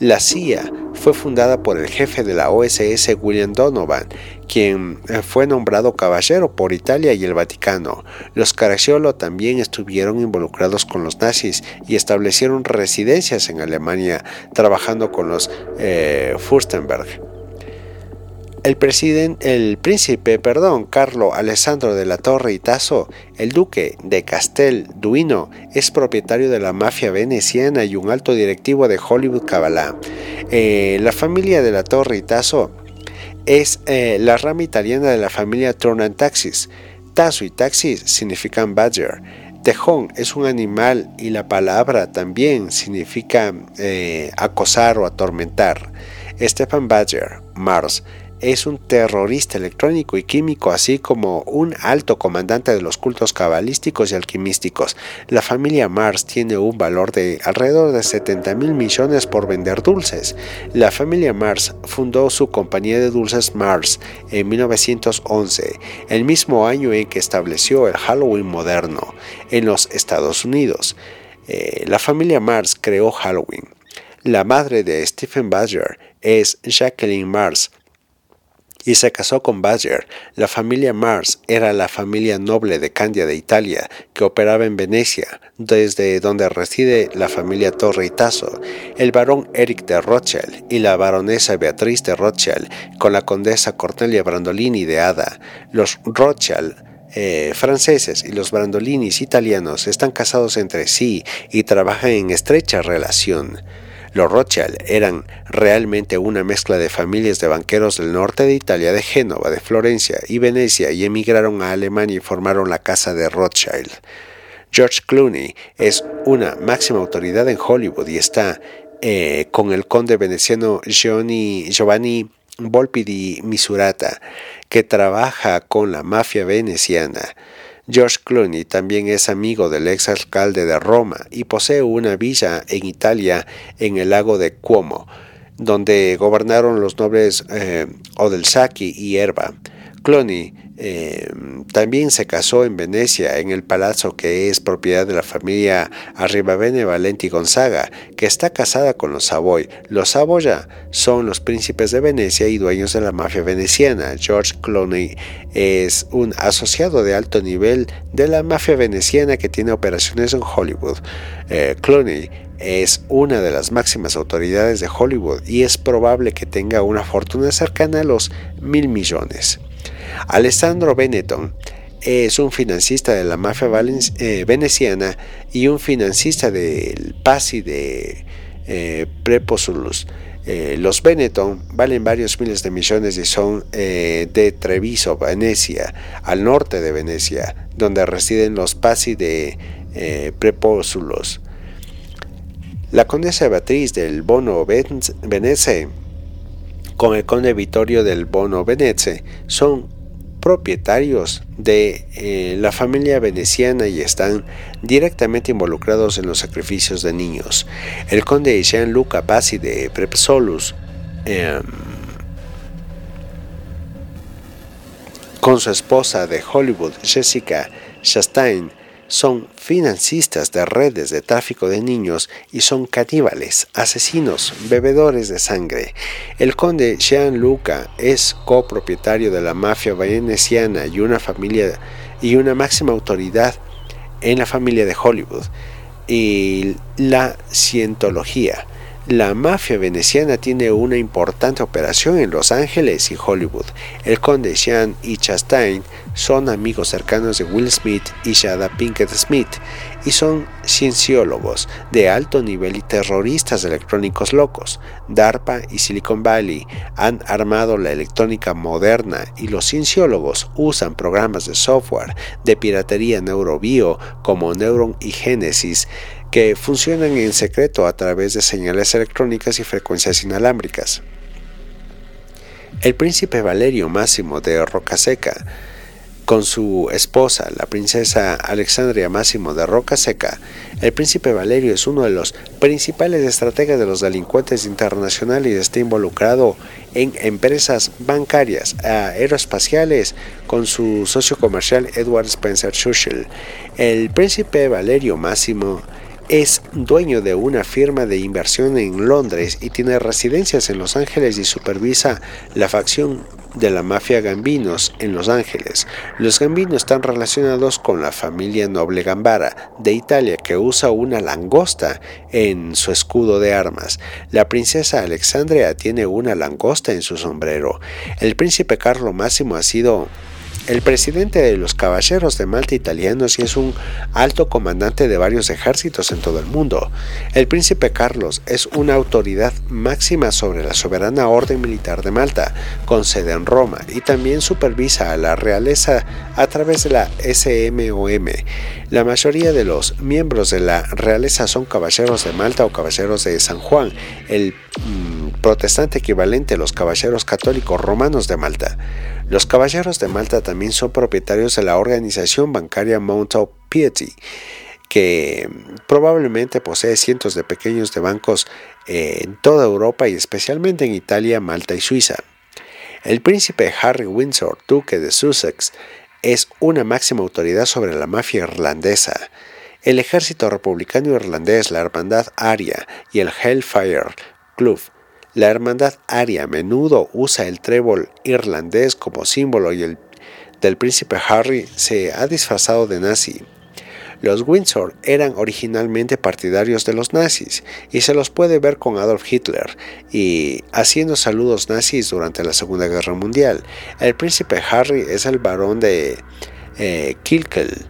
La CIA fue fundada por el jefe de la OSS William Donovan, quien fue nombrado caballero por Italia y el Vaticano. Los Caracciolo también estuvieron involucrados con los nazis y establecieron residencias en Alemania, trabajando con los eh, Furstenberg. El, el príncipe perdón, Carlo Alessandro de la Torre y Tasso, el duque de Castel Duino, es propietario de la mafia veneciana y un alto directivo de Hollywood Kabbalah. Eh, la familia de la Torre y Tasso es eh, la rama italiana de la familia Turner Taxis. Tasso y Taxis significan badger. Tejón es un animal y la palabra también significa eh, acosar o atormentar. Stefan Badger, Mars, es un terrorista electrónico y químico, así como un alto comandante de los cultos cabalísticos y alquimísticos. La familia Mars tiene un valor de alrededor de 70 mil millones por vender dulces. La familia Mars fundó su compañía de dulces Mars en 1911, el mismo año en que estableció el Halloween moderno en los Estados Unidos. Eh, la familia Mars creó Halloween. La madre de Stephen Badger es Jacqueline Mars, y se casó con Badger. La familia Mars era la familia noble de Candia de Italia que operaba en Venecia, desde donde reside la familia Torre y Tasso, el barón Eric de Rothschild y la baronesa Beatriz de Rothschild con la condesa Cornelia Brandolini de Ada. Los Rothschild eh, franceses y los Brandolinis italianos están casados entre sí y trabajan en estrecha relación. Los Rothschild eran realmente una mezcla de familias de banqueros del norte de Italia, de Génova, de Florencia y Venecia, y emigraron a Alemania y formaron la casa de Rothschild. George Clooney es una máxima autoridad en Hollywood y está eh, con el conde veneciano Giovanni Volpi di Misurata, que trabaja con la mafia veneciana. George Clooney también es amigo del ex alcalde de Roma y posee una villa en Italia en el lago de Cuomo. donde gobernaron los nobles eh, Odelsaki y Erba. Cloni eh, también se casó en Venecia, en el palazzo que es propiedad de la familia Arribavene Valenti Gonzaga, que está casada con los Savoy. Los Saboya son los príncipes de Venecia y dueños de la mafia veneciana. George Clooney es un asociado de alto nivel de la mafia veneciana que tiene operaciones en Hollywood. Eh, Clooney es una de las máximas autoridades de Hollywood y es probable que tenga una fortuna cercana a los mil millones. Alessandro Benetton es un financista de la mafia eh, veneciana y un financista del Pasi de eh, Preposulus. Eh, los Benetton valen varios miles de millones y son de Treviso, Venecia, al norte de Venecia, donde residen los Pasi de Preposulos. La condesa Beatriz del Bono Venece con el conde Vittorio del Bono Venece son propietarios de eh, la familia veneciana y están directamente involucrados en los sacrificios de niños. El conde Jean-Luc Bassi de Prepsolus, em, con su esposa de Hollywood, Jessica Chastain, son financistas de redes de tráfico de niños y son caníbales, asesinos, bebedores de sangre. El conde Jean-Luca es copropietario de la mafia veneciana y una familia y una máxima autoridad en la familia de Hollywood y la cientología. La mafia veneciana tiene una importante operación en Los Ángeles y Hollywood. El conde Sean y Chastain son amigos cercanos de Will Smith y Shada Pinkett Smith y son cienciólogos de alto nivel y terroristas electrónicos locos. DARPA y Silicon Valley han armado la electrónica moderna y los cienciólogos usan programas de software de piratería neurobio como Neuron y Genesis que funcionan en secreto a través de señales electrónicas y frecuencias inalámbricas. El príncipe Valerio Máximo de Rocaseca, con su esposa, la princesa Alexandria Máximo de Rocaseca, el príncipe Valerio es uno de los principales estrategas de los delincuentes internacionales y está involucrado en empresas bancarias, aeroespaciales, con su socio comercial Edward Spencer Churchill. El príncipe Valerio Máximo es dueño de una firma de inversión en Londres y tiene residencias en Los Ángeles y supervisa la facción de la mafia Gambinos en Los Ángeles. Los Gambinos están relacionados con la familia noble Gambara de Italia que usa una langosta en su escudo de armas. La princesa Alexandria tiene una langosta en su sombrero. El príncipe Carlo Máximo ha sido el presidente de los Caballeros de Malta italianos y es un alto comandante de varios ejércitos en todo el mundo. El príncipe Carlos es una autoridad máxima sobre la soberana orden militar de Malta, con sede en Roma, y también supervisa a la realeza a través de la SMOM. La mayoría de los miembros de la realeza son caballeros de Malta o caballeros de San Juan, el mm, protestante equivalente a los caballeros católicos romanos de Malta. Los caballeros de Malta también son propietarios de la organización bancaria Mount of Piety, que probablemente posee cientos de pequeños bancos en toda Europa y especialmente en Italia, Malta y Suiza. El príncipe Harry Windsor, duque de Sussex, es una máxima autoridad sobre la mafia irlandesa. El ejército republicano irlandés, la Hermandad Aria y el Hellfire Club la hermandad aria a menudo usa el trébol irlandés como símbolo y el del príncipe Harry se ha disfrazado de nazi. Los Windsor eran originalmente partidarios de los nazis y se los puede ver con Adolf Hitler y haciendo saludos nazis durante la Segunda Guerra Mundial. El príncipe Harry es el barón de eh, Kilkel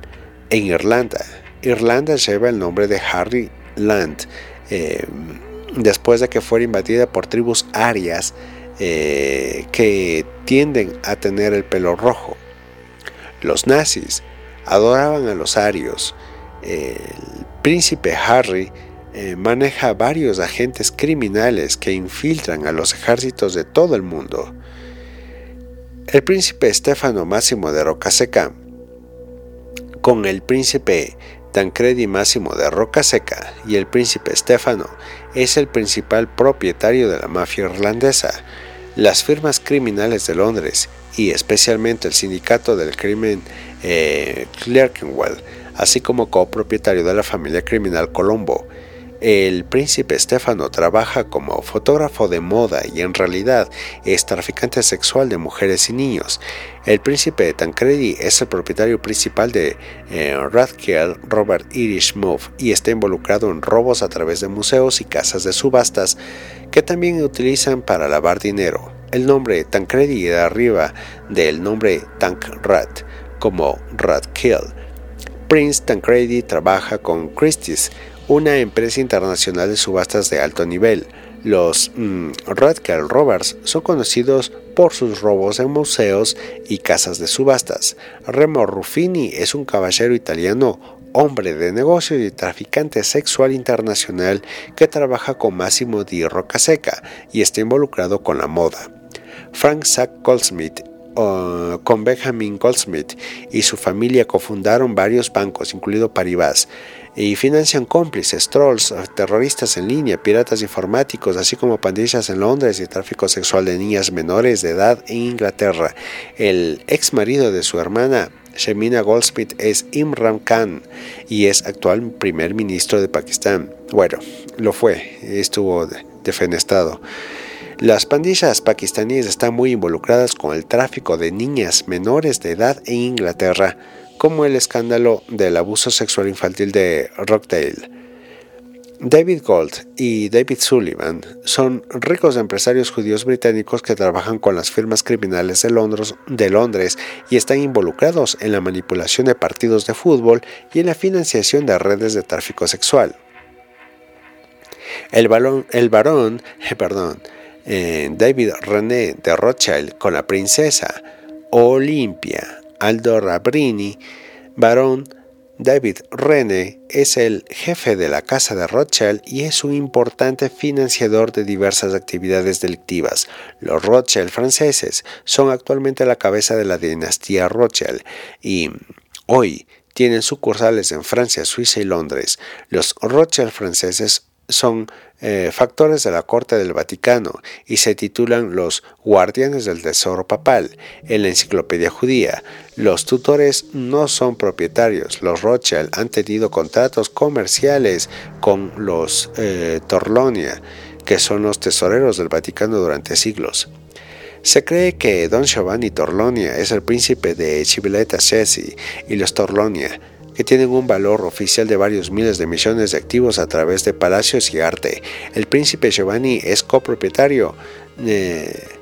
en Irlanda. Irlanda lleva el nombre de Harry Land. Eh, después de que fuera invadida por tribus arias eh, que tienden a tener el pelo rojo. Los nazis adoraban a los arios. El príncipe Harry eh, maneja varios agentes criminales que infiltran a los ejércitos de todo el mundo. El príncipe Stefano Máximo de Rocaseca con el príncipe Tancredi Máximo de Roca Seca y el príncipe Stefano es el principal propietario de la mafia irlandesa. Las firmas criminales de Londres y especialmente el sindicato del crimen eh, Clerkenwell, así como copropietario de la familia criminal Colombo, el príncipe Stefano trabaja como fotógrafo de moda y en realidad es traficante sexual de mujeres y niños. El príncipe Tancredi es el propietario principal de eh, Robert Irish Move y está involucrado en robos a través de museos y casas de subastas que también utilizan para lavar dinero. El nombre Tancredi deriva del nombre Tankrat como Radkill. Prince Tancredi trabaja con Christie's una empresa internacional de subastas de alto nivel. Los mm, Roberts son conocidos por sus robos en museos y casas de subastas. Remo Ruffini es un caballero italiano, hombre de negocio y traficante sexual internacional que trabaja con Massimo di Rocaseca y está involucrado con la moda. Frank Sack Goldsmith con Benjamin Goldsmith y su familia cofundaron varios bancos, incluido Paribas y financian cómplices, trolls, terroristas en línea, piratas informáticos, así como pandillas en Londres y tráfico sexual de niñas menores de edad en Inglaterra. El ex marido de su hermana, Shemina Goldsmith, es Imran Khan y es actual primer ministro de Pakistán. Bueno, lo fue, estuvo defenestrado. Las pandillas pakistaníes están muy involucradas con el tráfico de niñas menores de edad en Inglaterra como el escándalo del abuso sexual infantil de Rockdale. David Gold y David Sullivan son ricos empresarios judíos británicos que trabajan con las firmas criminales de Londres, y están involucrados en la manipulación de partidos de fútbol y en la financiación de redes de tráfico sexual. El, balón, el varón, [LAUGHS] perdón, David René de Rothschild con la princesa Olimpia Aldo Rabrini, barón David René es el jefe de la Casa de Rothschild y es un importante financiador de diversas actividades delictivas. Los Rothschild franceses son actualmente la cabeza de la dinastía Rothschild y hoy tienen sucursales en Francia, Suiza y Londres. Los Rothschild franceses son eh, factores de la Corte del Vaticano y se titulan los Guardianes del Tesoro Papal en la Enciclopedia Judía. Los tutores no son propietarios. Los Rothschild han tenido contratos comerciales con los eh, Torlonia, que son los tesoreros del Vaticano durante siglos. Se cree que Don Giovanni Torlonia es el príncipe de Civiletta Cesi y los Torlonia que tienen un valor oficial de varios miles de millones de activos a través de palacios y arte. El príncipe Giovanni es copropietario eh,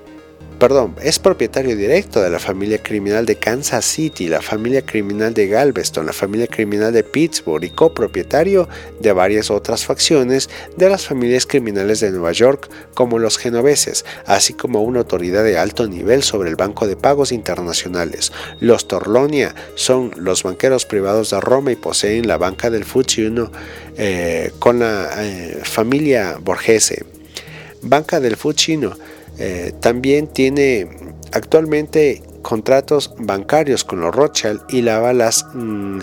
perdón, es propietario directo de la familia criminal de Kansas City, la familia criminal de Galveston, la familia criminal de Pittsburgh y copropietario de varias otras facciones de las familias criminales de Nueva York como los genoveses, así como una autoridad de alto nivel sobre el Banco de Pagos Internacionales. Los Torlonia son los banqueros privados de Roma y poseen la banca del Fucino eh, con la eh, familia Borghese. Banca del Fucino eh, también tiene actualmente contratos bancarios con los Rothschild y lava las mm,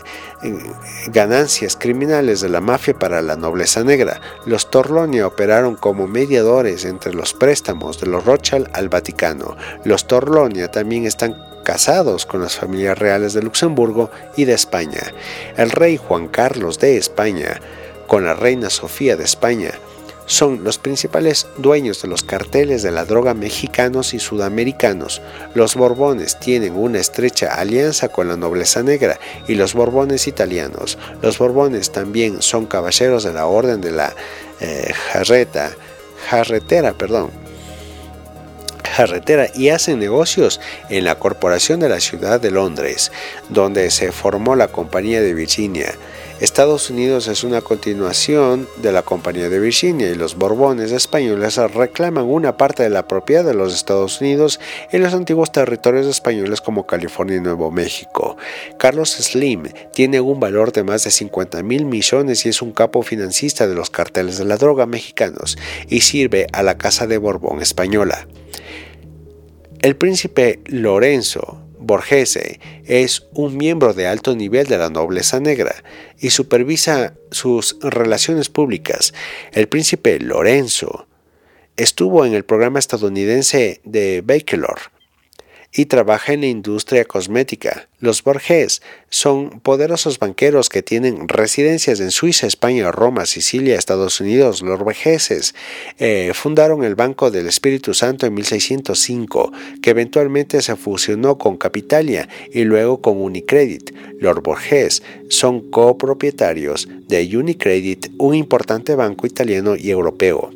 ganancias criminales de la mafia para la nobleza negra. Los Torlonia operaron como mediadores entre los préstamos de los Rothschild al Vaticano. Los Torlonia también están casados con las familias reales de Luxemburgo y de España. El rey Juan Carlos de España con la reina Sofía de España son los principales dueños de los carteles de la droga mexicanos y sudamericanos. Los Borbones tienen una estrecha alianza con la nobleza negra y los Borbones italianos. Los Borbones también son caballeros de la Orden de la eh, Jarreta, Jarretera, perdón, Jarretera y hacen negocios en la Corporación de la Ciudad de Londres, donde se formó la Compañía de Virginia. Estados Unidos es una continuación de la Compañía de Virginia y los Borbones españoles reclaman una parte de la propiedad de los Estados Unidos en los antiguos territorios españoles como California y Nuevo México. Carlos Slim tiene un valor de más de 50 mil millones y es un capo financista de los carteles de la droga mexicanos y sirve a la Casa de Borbón española. El príncipe Lorenzo Borghese es un miembro de alto nivel de la nobleza negra y supervisa sus relaciones públicas. El príncipe Lorenzo estuvo en el programa estadounidense de Bakelor y trabaja en la industria cosmética. Los Borges son poderosos banqueros que tienen residencias en Suiza, España, Roma, Sicilia, Estados Unidos. Los Borges eh, fundaron el Banco del Espíritu Santo en 1605, que eventualmente se fusionó con Capitalia y luego con Unicredit. Los Borges son copropietarios de Unicredit, un importante banco italiano y europeo.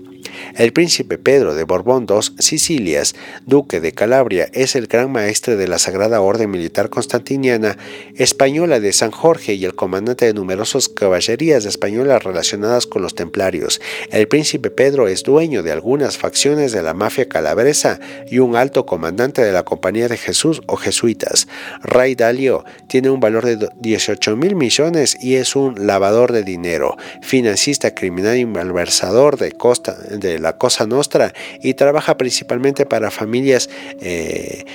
El príncipe Pedro de Borbón II Sicilias, duque de Calabria, es el gran maestre de la Sagrada Orden Militar Constantiniana española de San Jorge y el comandante de numerosas caballerías españolas relacionadas con los templarios. El príncipe Pedro es dueño de algunas facciones de la mafia calabresa y un alto comandante de la Compañía de Jesús o jesuitas. Ray Dalio tiene un valor de 18 mil millones y es un lavador de dinero, financista criminal y malversador de costa la Cosa Nostra y trabaja principalmente para familias eh,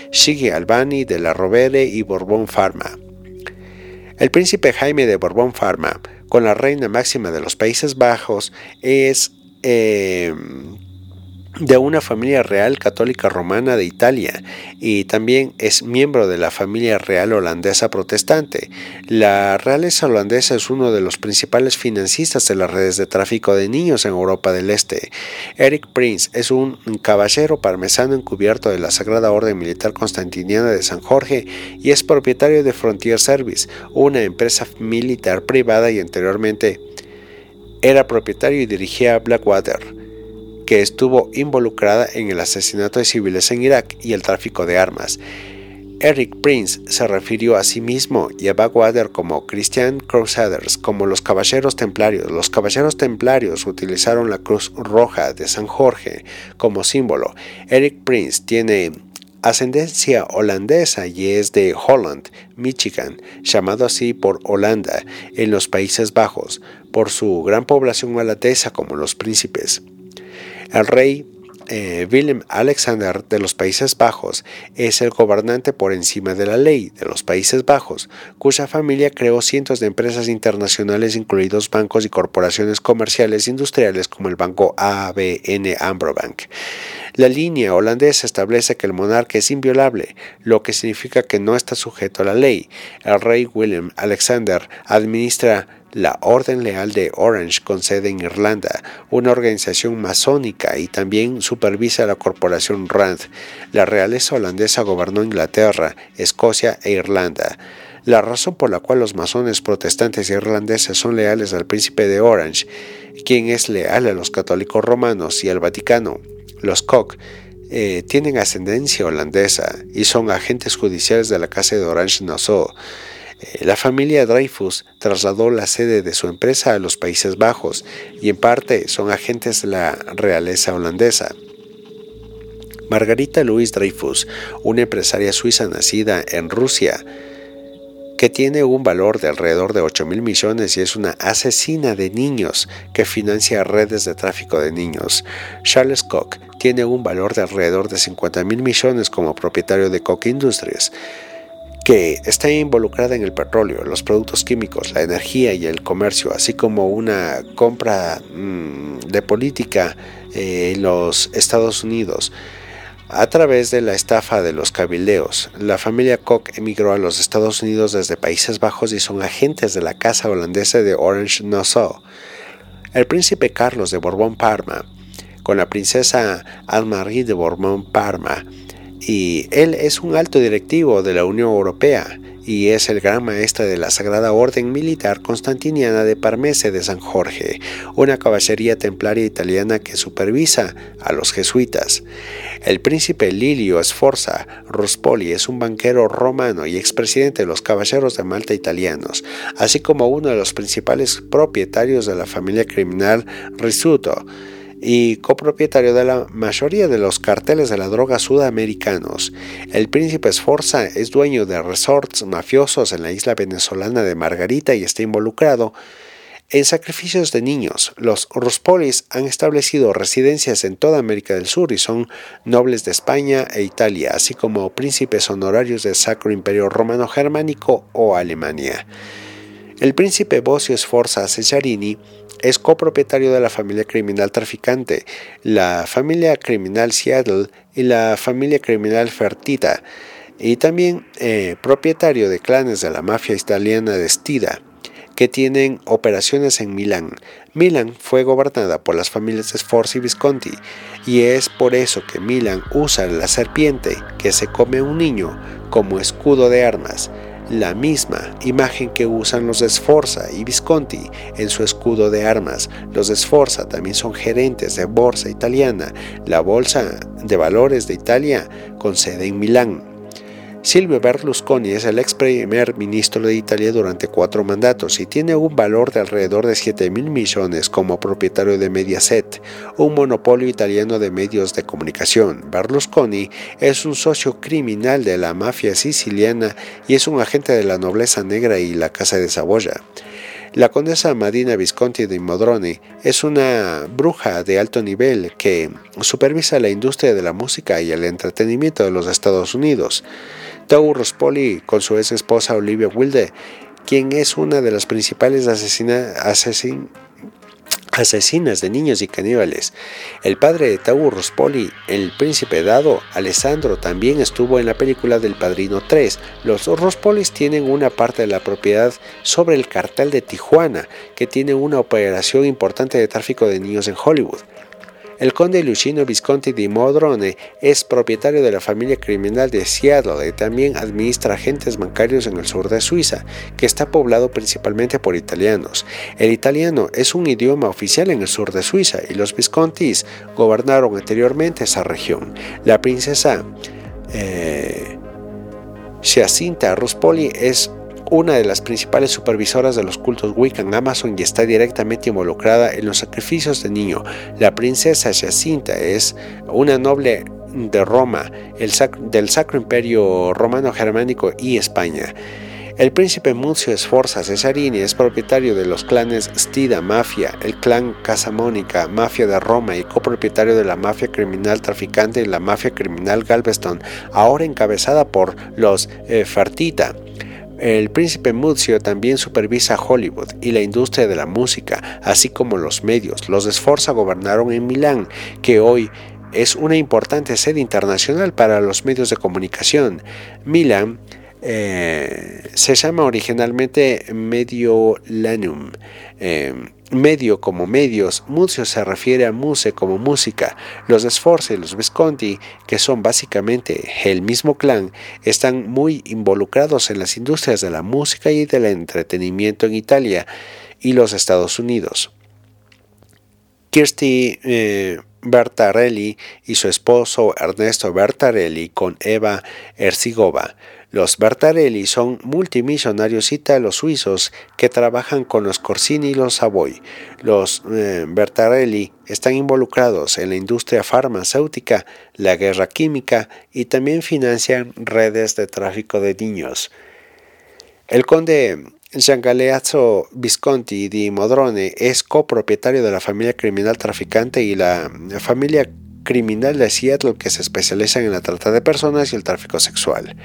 Albani, de la Rovere y Borbón Pharma. El príncipe Jaime de Borbón Pharma, con la reina máxima de los Países Bajos, es eh, de una familia real católica romana de Italia y también es miembro de la familia real holandesa protestante. La realeza holandesa es uno de los principales financistas de las redes de tráfico de niños en Europa del Este. Eric Prince es un caballero parmesano encubierto de la Sagrada Orden Militar Constantiniana de San Jorge y es propietario de Frontier Service, una empresa militar privada y anteriormente era propietario y dirigía Blackwater que estuvo involucrada en el asesinato de civiles en Irak y el tráfico de armas. Eric Prince se refirió a sí mismo y a Backwater como Christian Crusaders, como los Caballeros Templarios. Los Caballeros Templarios utilizaron la Cruz Roja de San Jorge como símbolo. Eric Prince tiene ascendencia holandesa y es de Holland, Michigan, llamado así por Holanda en los Países Bajos, por su gran población holandesa como los príncipes. El rey eh, Willem Alexander de los Países Bajos es el gobernante por encima de la ley de los Países Bajos, cuya familia creó cientos de empresas internacionales, incluidos bancos y corporaciones comerciales industriales como el banco ABN Ambro Bank. La línea holandesa establece que el monarca es inviolable, lo que significa que no está sujeto a la ley. El rey Willem Alexander administra la Orden Leal de Orange con sede en Irlanda, una organización masónica y también supervisa la corporación Rand. La realeza holandesa gobernó Inglaterra, Escocia e Irlanda. La razón por la cual los masones protestantes irlandeses son leales al príncipe de Orange, quien es leal a los católicos romanos y al Vaticano, los Koch, eh, tienen ascendencia holandesa y son agentes judiciales de la Casa de Orange-Nassau. La familia Dreyfus trasladó la sede de su empresa a los Países Bajos y en parte son agentes de la realeza holandesa. Margarita Louise Dreyfus, una empresaria suiza nacida en Rusia, que tiene un valor de alrededor de 8 mil millones y es una asesina de niños que financia redes de tráfico de niños. Charles Koch tiene un valor de alrededor de 50 mil millones como propietario de Koch Industries que está involucrada en el petróleo, los productos químicos, la energía y el comercio, así como una compra mm, de política eh, en los Estados Unidos. A través de la estafa de los cabildeos, la familia Koch emigró a los Estados Unidos desde Países Bajos y son agentes de la Casa Holandesa de Orange Nassau. El príncipe Carlos de Borbón Parma, con la princesa Anne-Marie de Borbón Parma, y él es un alto directivo de la Unión Europea y es el gran maestre de la Sagrada Orden Militar Constantiniana de Parmese de San Jorge, una caballería templaria italiana que supervisa a los jesuitas. El príncipe Lilio Sforza Rospoli es un banquero romano y expresidente de los Caballeros de Malta italianos, así como uno de los principales propietarios de la familia criminal Risuto y copropietario de la mayoría de los carteles de la droga sudamericanos. El príncipe Sforza es dueño de resorts mafiosos en la isla venezolana de Margarita y está involucrado En sacrificios de niños, los Ruspolis han establecido residencias en toda América del Sur y son nobles de España e Italia, así como príncipes honorarios del Sacro Imperio Romano Germánico o Alemania. El príncipe Bosio Sforza Cesarini es copropietario de la familia criminal traficante, la familia criminal Seattle y la familia criminal Fertita, y también eh, propietario de clanes de la mafia italiana de Stida que tienen operaciones en Milán. Milán fue gobernada por las familias Sforza y Visconti y es por eso que Milán usa la serpiente que se come un niño como escudo de armas, la misma imagen que usan los Sforza y Visconti en su escudo de armas. Los Sforza también son gerentes de bolsa italiana, la bolsa de valores de Italia con sede en Milán. Silvio Berlusconi es el ex primer ministro de Italia durante cuatro mandatos y tiene un valor de alrededor de 7 mil millones como propietario de Mediaset, un monopolio italiano de medios de comunicación. Berlusconi es un socio criminal de la mafia siciliana y es un agente de la nobleza negra y la Casa de Saboya. La condesa Madina Visconti de Modrone es una bruja de alto nivel que supervisa la industria de la música y el entretenimiento de los Estados Unidos. Tau Rospoli con su ex esposa Olivia Wilde, quien es una de las principales asesinas de niños y caníbales. El padre de Tau Rospoli, el príncipe dado, Alessandro, también estuvo en la película del Padrino 3. Los Rospolis tienen una parte de la propiedad sobre el cartel de Tijuana, que tiene una operación importante de tráfico de niños en Hollywood. El conde Luchino Visconti di Modrone es propietario de la familia criminal de Seattle y también administra agentes bancarios en el sur de Suiza, que está poblado principalmente por italianos. El italiano es un idioma oficial en el sur de Suiza y los Viscontis gobernaron anteriormente esa región. La princesa eh, Ruspoli es una de las principales supervisoras de los cultos Wicca en Amazon y está directamente involucrada en los sacrificios de niño. La princesa Jacinta es una noble de Roma, del Sacro Imperio Romano Germánico y España. El príncipe Muzio Sforza Cesarini es propietario de los clanes Stida Mafia, el clan Casamónica, Mafia de Roma y copropietario de la mafia criminal traficante y la mafia criminal Galveston, ahora encabezada por los eh, Fartita. El príncipe Muzio también supervisa Hollywood y la industria de la música, así como los medios. Los de Sforza gobernaron en Milán, que hoy es una importante sede internacional para los medios de comunicación. Milán eh, se llama originalmente Mediolanum. Eh, medio como medios, Muzio se refiere a muse como música. Los Sforza y los Visconti, que son básicamente el mismo clan, están muy involucrados en las industrias de la música y del entretenimiento en Italia y los Estados Unidos. Kirsty eh, Bertarelli y su esposo Ernesto Bertarelli con Eva Ercigova los Bertarelli son multimillonarios italo-suizos que trabajan con los Corsini y los Savoy. Los eh, Bertarelli están involucrados en la industria farmacéutica, la guerra química y también financian redes de tráfico de niños. El conde Giangaleazzo Visconti di Modrone es copropietario de la familia criminal traficante y la familia criminal de Seattle que se especializan en la trata de personas y el tráfico sexual.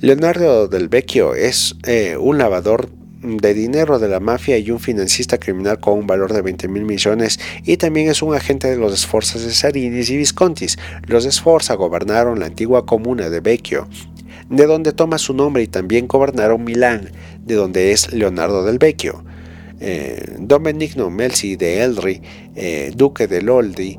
Leonardo Del Vecchio es eh, un lavador de dinero de la mafia y un financista criminal con un valor de 20 mil millones y también es un agente de los esforzos de Sarinis y Viscontis. Los Sforza gobernaron la antigua comuna de Vecchio, de donde toma su nombre y también gobernaron Milán, de donde es Leonardo del Vecchio. Eh, Don Benigno Melzi de Elri, eh, duque de Loldi,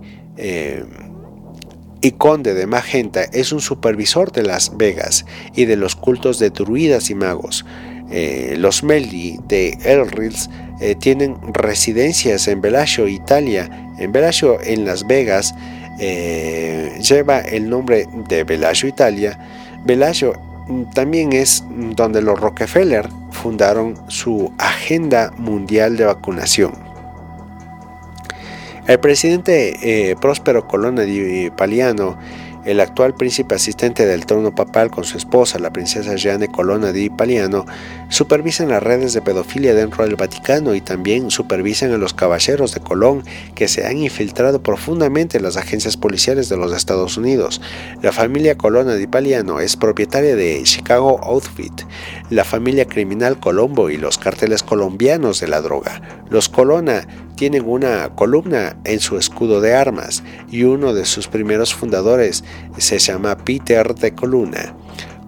y conde de Magenta es un supervisor de Las Vegas y de los cultos de druidas y magos. Eh, los Meldi de Elrils eh, tienen residencias en Bellagio, Italia. En Bellagio, en Las Vegas, eh, lleva el nombre de Bellagio, Italia. Bellagio mm, también es donde los Rockefeller fundaron su Agenda Mundial de Vacunación. El presidente eh, Próspero Colonna di Paliano El actual príncipe asistente del trono papal con su esposa, la princesa Jeanne Colonna di Paliano, supervisan las redes de pedofilia dentro del Vaticano y también supervisan a los caballeros de Colón que se han infiltrado profundamente en las agencias policiales de los Estados Unidos. La familia Colonna di Paliano es propietaria de Chicago Outfit, la familia criminal Colombo y los carteles colombianos de la droga. Los Colonna tienen una columna en su escudo de armas y uno de sus primeros fundadores se llama Peter de Colonna.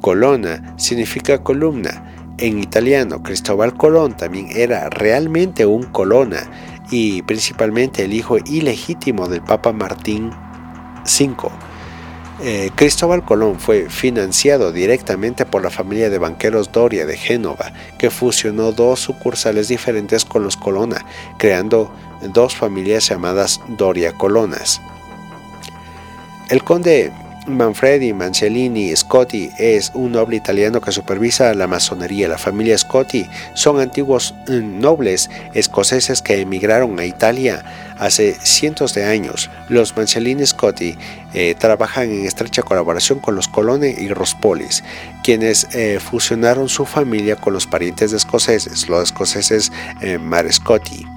Colonna significa columna. En italiano, Cristóbal Colón también era realmente un colonna y principalmente el hijo ilegítimo del Papa Martín V. Eh, Cristóbal Colón fue financiado directamente por la familia de banqueros Doria de Génova, que fusionó dos sucursales diferentes con los Colonna, creando dos familias llamadas Doria Colonas. El conde Manfredi Mancellini Scotti es un noble italiano que supervisa la masonería. La familia Scotti son antiguos mm, nobles escoceses que emigraron a Italia hace cientos de años. Los Mancellini Scotti eh, trabajan en estrecha colaboración con los Colone y Rospolis, quienes eh, fusionaron su familia con los parientes de escoceses, los escoceses eh, Marescotti.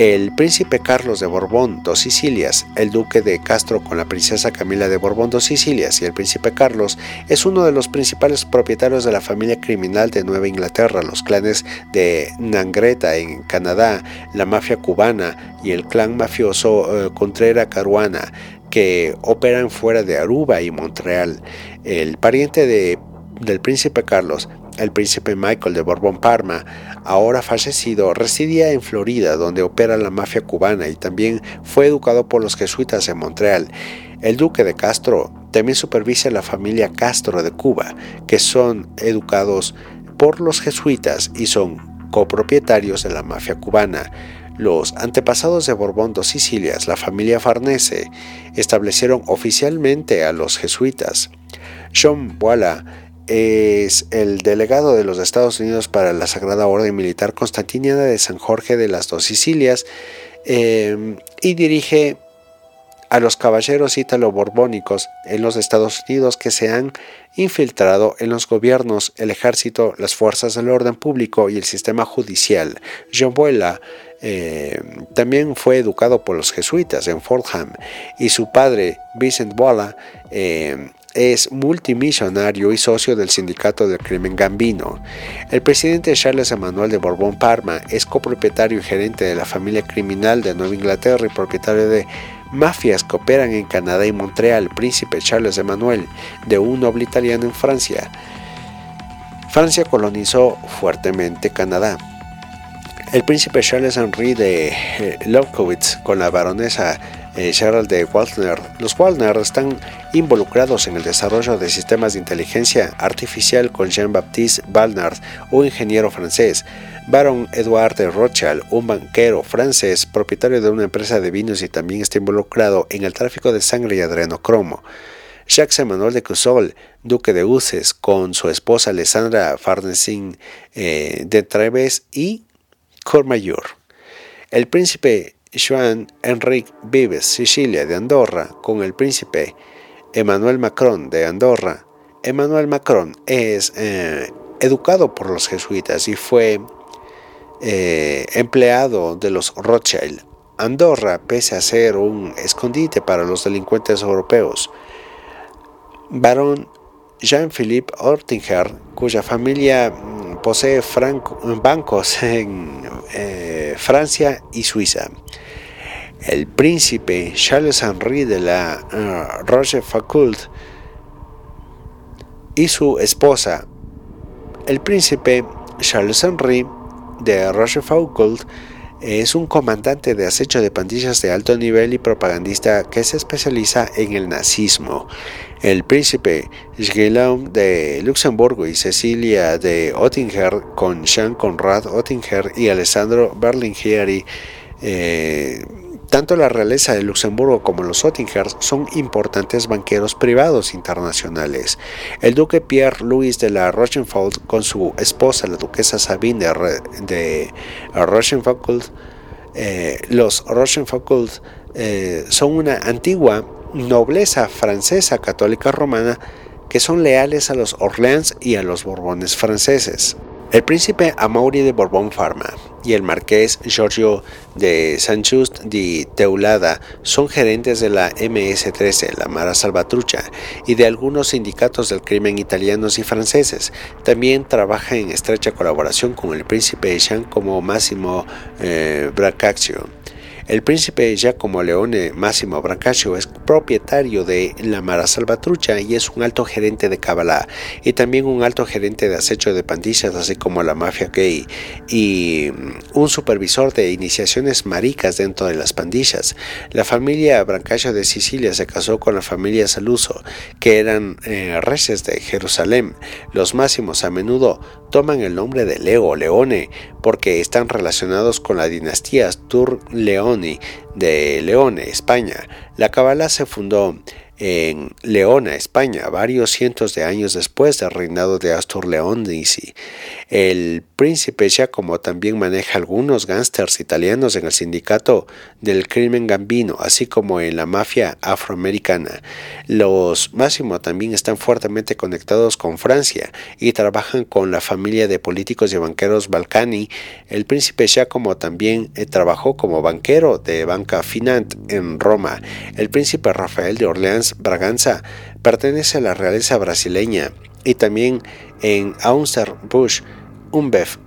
El príncipe Carlos de Borbón dos Sicilias, el duque de Castro con la princesa Camila de Borbón dos Sicilias y el príncipe Carlos es uno de los principales propietarios de la familia criminal de Nueva Inglaterra, los clanes de Nangreta en Canadá, la mafia cubana y el clan mafioso eh, Contrera Caruana que operan fuera de Aruba y Montreal. El pariente de, del príncipe Carlos el príncipe Michael de Borbón Parma, ahora fallecido, residía en Florida, donde opera la mafia cubana y también fue educado por los jesuitas en Montreal. El duque de Castro también supervisa la familia Castro de Cuba, que son educados por los jesuitas y son copropietarios de la mafia cubana. Los antepasados de Borbón dos Sicilias, la familia Farnese, establecieron oficialmente a los jesuitas. Jean Boila es el delegado de los Estados Unidos para la Sagrada Orden Militar Constantiniana de San Jorge de las Dos Sicilias em, y dirige a los caballeros ítalo-borbónicos en los Estados Unidos que se han infiltrado en los gobiernos, el ejército, las fuerzas del orden público y el sistema judicial. John Buela em, también fue educado por los jesuitas en Fordham y su padre, Vincent Bola, es multimillonario y socio del sindicato del crimen Gambino. El presidente Charles Emmanuel de Borbón Parma es copropietario y gerente de la familia criminal de Nueva Inglaterra y propietario de mafias que operan en Canadá y Montreal, príncipe Charles Emmanuel, de un noble italiano en Francia. Francia colonizó fuertemente Canadá. El príncipe Charles Henry de eh, Lowkowitz con la baronesa eh, de Waldner. Los Waldner están involucrados en el desarrollo de sistemas de inteligencia artificial con Jean-Baptiste Balnard, un ingeniero francés, Baron Edouard de Rothschild, un banquero francés, propietario de una empresa de vinos y también está involucrado en el tráfico de sangre y adrenocromo. Jacques Emmanuel de Cusol, duque de Uces, con su esposa Alessandra Farnesin eh, de Treves y Courmayeur. El príncipe Joan Enrique Vives, Sicilia de Andorra, con el príncipe Emmanuel Macron de Andorra. Emmanuel Macron es eh, educado por los jesuitas y fue eh, empleado de los Rothschild. Andorra, pese a ser un escondite para los delincuentes europeos. Barón Jean-Philippe Ortinger, cuya familia posee bancos en eh, Francia y Suiza. El príncipe Charles Henri de la uh, Roche y su esposa, el príncipe Charles Henri de Rochefoucauld, es un comandante de acecho de pandillas de alto nivel y propagandista que se especializa en el nazismo. El príncipe Guillaume de Luxemburgo y Cecilia de Ottinger con Jean Conrad Ottinger y Alessandro Berlingieri eh, tanto la realeza de Luxemburgo como los Ottingers son importantes banqueros privados internacionales. El duque Pierre-Louis de la Rochefoucauld con su esposa, la duquesa Sabine de, de eh, los Rochefoucauld eh, son una antigua nobleza francesa católica romana que son leales a los Orleans y a los Borbones franceses. El príncipe Amaury de Borbón Farma y el marqués Giorgio de Sanchust di Teulada son gerentes de la MS-13, la Mara Salvatrucha, y de algunos sindicatos del crimen italianos y franceses. También trabaja en estrecha colaboración con el príncipe Jean como Massimo eh. El príncipe Giacomo Leone Massimo Brancaccio es propietario de la Mara Salvatrucha y es un alto gerente de Kabbalah y también un alto gerente de acecho de pandillas, así como la mafia gay y mm, un supervisor de iniciaciones maricas dentro de las pandillas. La familia Brancaccio de Sicilia se casó con la familia Saluso, que eran eh, de Jerusalén. Los máximos a menudo toman el nombre de Leo Leone porque están relacionados con la dinastía Tur León de Leone, España. La Cabala se fundó en Leona, España, varios cientos de años después del reinado de Astur Leonisi. El príncipe como también maneja algunos gángsters italianos en el sindicato del crimen gambino, así como en la mafia afroamericana. Los Máximo también están fuertemente conectados con Francia y trabajan con la familia de políticos y banqueros Balcani. El príncipe como también eh, trabajó como banquero de Banca Finant en Roma. El príncipe Rafael de Orleans Braganza pertenece a la realeza brasileña y también en Anheuser-Busch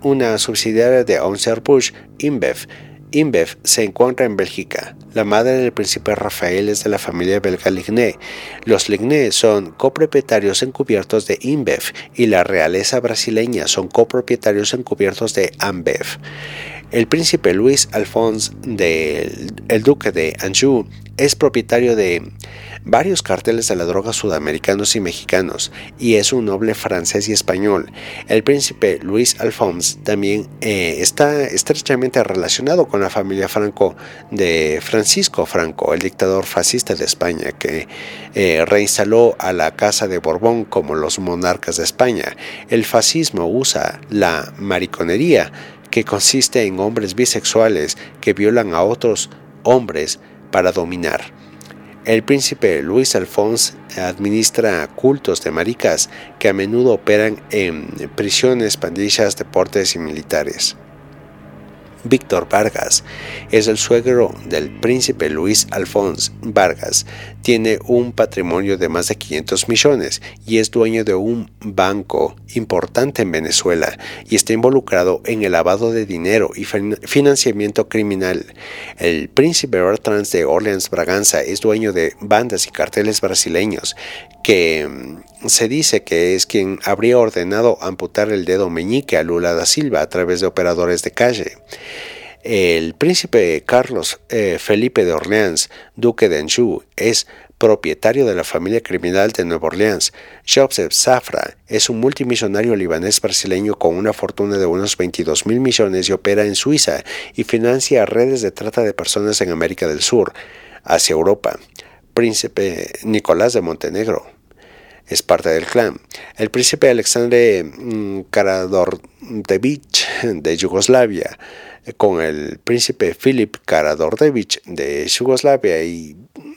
una subsidiaria de Anheuser-Busch InBev. InBev se encuentra en Bélgica. La madre del príncipe Rafael es de la familia belga Ligné. Los Ligné son copropietarios encubiertos de InBev y la realeza brasileña son copropietarios encubiertos de Ambev. El príncipe Luis Alphonse, el duque de Anjou, es propietario de varios carteles de la droga sudamericanos y mexicanos y es un noble francés y español. El príncipe Luis Alphonse también eh, está estrechamente relacionado con la familia Franco de Francisco Franco, el dictador fascista de España que eh, reinstaló a la Casa de Borbón como los monarcas de España. El fascismo usa la mariconería que consiste en hombres bisexuales que violan a otros hombres para dominar. El príncipe Luis Alfonso administra cultos de maricas que a menudo operan en prisiones, pandillas, deportes y militares. Víctor Vargas es el suegro del príncipe Luis Alfonso Vargas. Tiene un patrimonio de más de 500 millones y es dueño de un banco importante en Venezuela y está involucrado en el lavado de dinero y financiamiento criminal. El príncipe Bertrand de Orleans Braganza es dueño de bandas y carteles brasileños que mm, se dice que es quien habría ordenado amputar el dedo meñique a Lula da Silva a través de operadores de calle. El príncipe Carlos eh, Felipe de Orleans, duque de Anjou, es propietario de la familia criminal de Nueva Orleans. Joseph Safra es un multimillonario libanés brasileño con una fortuna de unos 22 mil millones y opera en Suiza y financia redes de trata de personas en América del Sur, hacia Europa. Príncipe Nicolás de Montenegro, es parte del clan. El príncipe Alexandre mm, Karadordevich de Yugoslavia, con el príncipe Filip Karadordevich de Yugoslavia y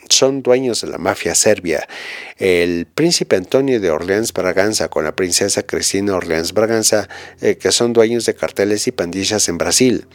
son dueños de la mafia serbia. El príncipe Antonio de Orleans Braganza con la princesa Cristina Orleans Braganza, eh, que son dueños de carteles y pandillas en Brasil.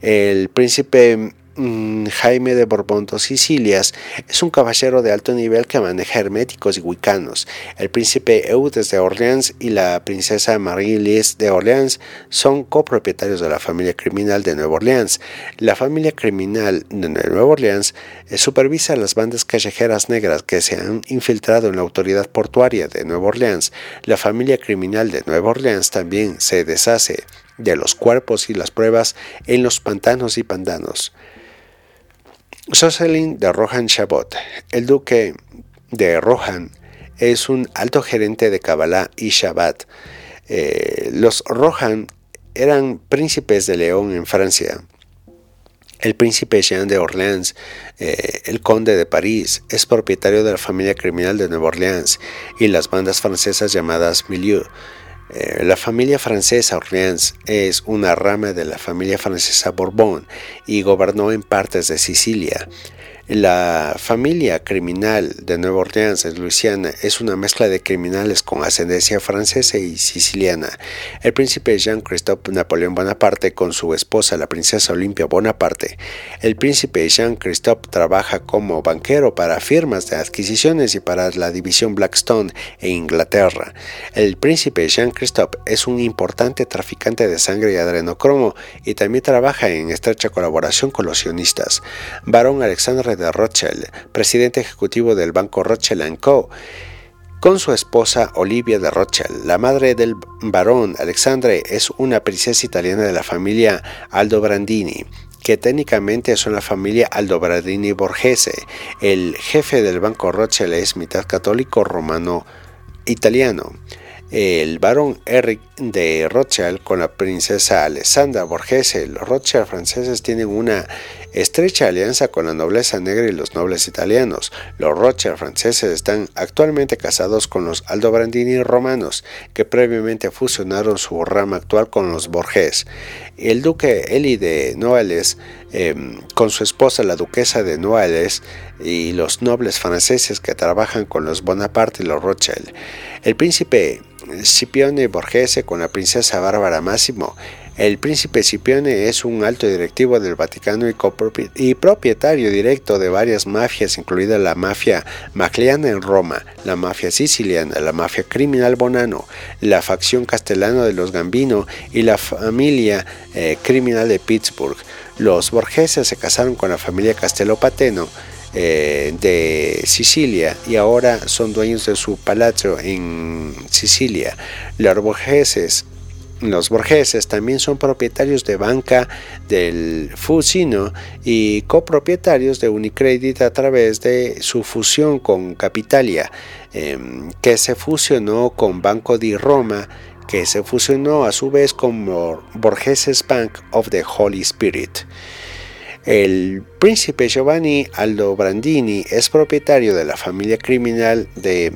El príncipe Mm, Jaime de Borbón dos Sicilias es un caballero de alto nivel que maneja herméticos y wicanos. El príncipe Eudes de Orleans y la princesa Marie-Lise de Orleans son copropietarios de la familia criminal de Nueva Orleans. La familia criminal de Nueva Orleans eh, supervisa las bandas callejeras negras que se han infiltrado en la autoridad portuaria de Nueva Orleans. La familia criminal de Nueva Orleans también se deshace de los cuerpos y las pruebas en los pantanos y pandanos. Jocelyn de Rohan Chabot, el duque de Rohan, es un alto gerente de Kabbalah y Shabbat. Eh, los Rohan eran príncipes de León en Francia. El príncipe Jean de Orleans, eh, el conde de París, es propietario de la familia criminal de Nueva Orleans y las bandas francesas llamadas Milieu. Eh, la familia francesa Orleans es una rama de la familia francesa Borbón y gobernó en partes de Sicilia. La familia criminal de Nueva Orleans, en Luisiana, es una mezcla de criminales con ascendencia francesa y siciliana. El príncipe Jean-Christophe Napoleón Bonaparte con su esposa, la princesa Olimpia Bonaparte. El príncipe Jean-Christophe trabaja como banquero para firmas de adquisiciones y para la división Blackstone en Inglaterra. El príncipe Jean-Christophe es un importante traficante de sangre y adrenocromo y también trabaja en estrecha colaboración con los sionistas. Barón Alexandre de Rothschild, presidente ejecutivo del banco Rothschild Co., con su esposa Olivia de Rothschild. La madre del barón Alexandre es una princesa italiana de la familia Aldobrandini que técnicamente son la familia Aldobrandini Borghese. El jefe del banco Rothschild es mitad católico romano italiano el barón Eric de Rothschild con la princesa Alessandra Borghese. Los Rothschild franceses tienen una estrecha alianza con la nobleza negra y los nobles italianos. Los Rothschild franceses están actualmente casados con los Aldobrandini romanos, que previamente fusionaron su rama actual con los Borghese. El duque Eli de Noailles, em, con su esposa la duquesa de Noailles, y los nobles franceses que trabajan con los Bonaparte y los Rothschild. El príncipe Scipione Borghese con la princesa Bárbara Máximo. El príncipe Scipione es un alto directivo del Vaticano y, propietario directo de varias mafias, incluida la mafia macleana en Roma, la mafia siciliana, la mafia criminal Bonano, la facción castellana de los Gambino y la familia eh, criminal de Pittsburgh. Los Borghese se casaron con la familia Castello Pateno eh, de Sicilia y ahora son dueños de su palacio en Sicilia. Los borgeses, los borgeses también son propietarios de banca del Fusino y copropietarios de Unicredit a través de su fusión con Capitalia, em, que se fusionó con Banco di Roma que se fusionó a su vez con Borgeses Bank of the Holy Spirit. El príncipe Giovanni Aldo Brandini es propietario de la familia criminal de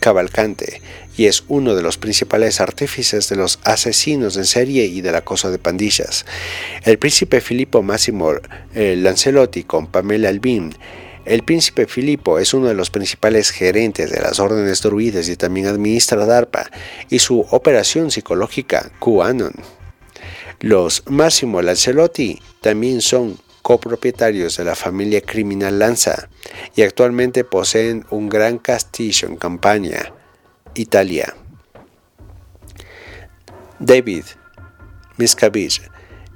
Cavalcante y es uno de los principales artífices de los asesinos en serie y del acoso de pandillas. El príncipe Filippo Massimo eh, Lancelotti con Pamela Albin el príncipe Filippo es uno de los principales gerentes de las órdenes druides y también administra DARPA y su operación psicológica QAnon. Los Massimo Lancelotti también son copropietarios de la familia criminal Lanza y actualmente poseen un gran castillo en Campania, Italia. David Miscavige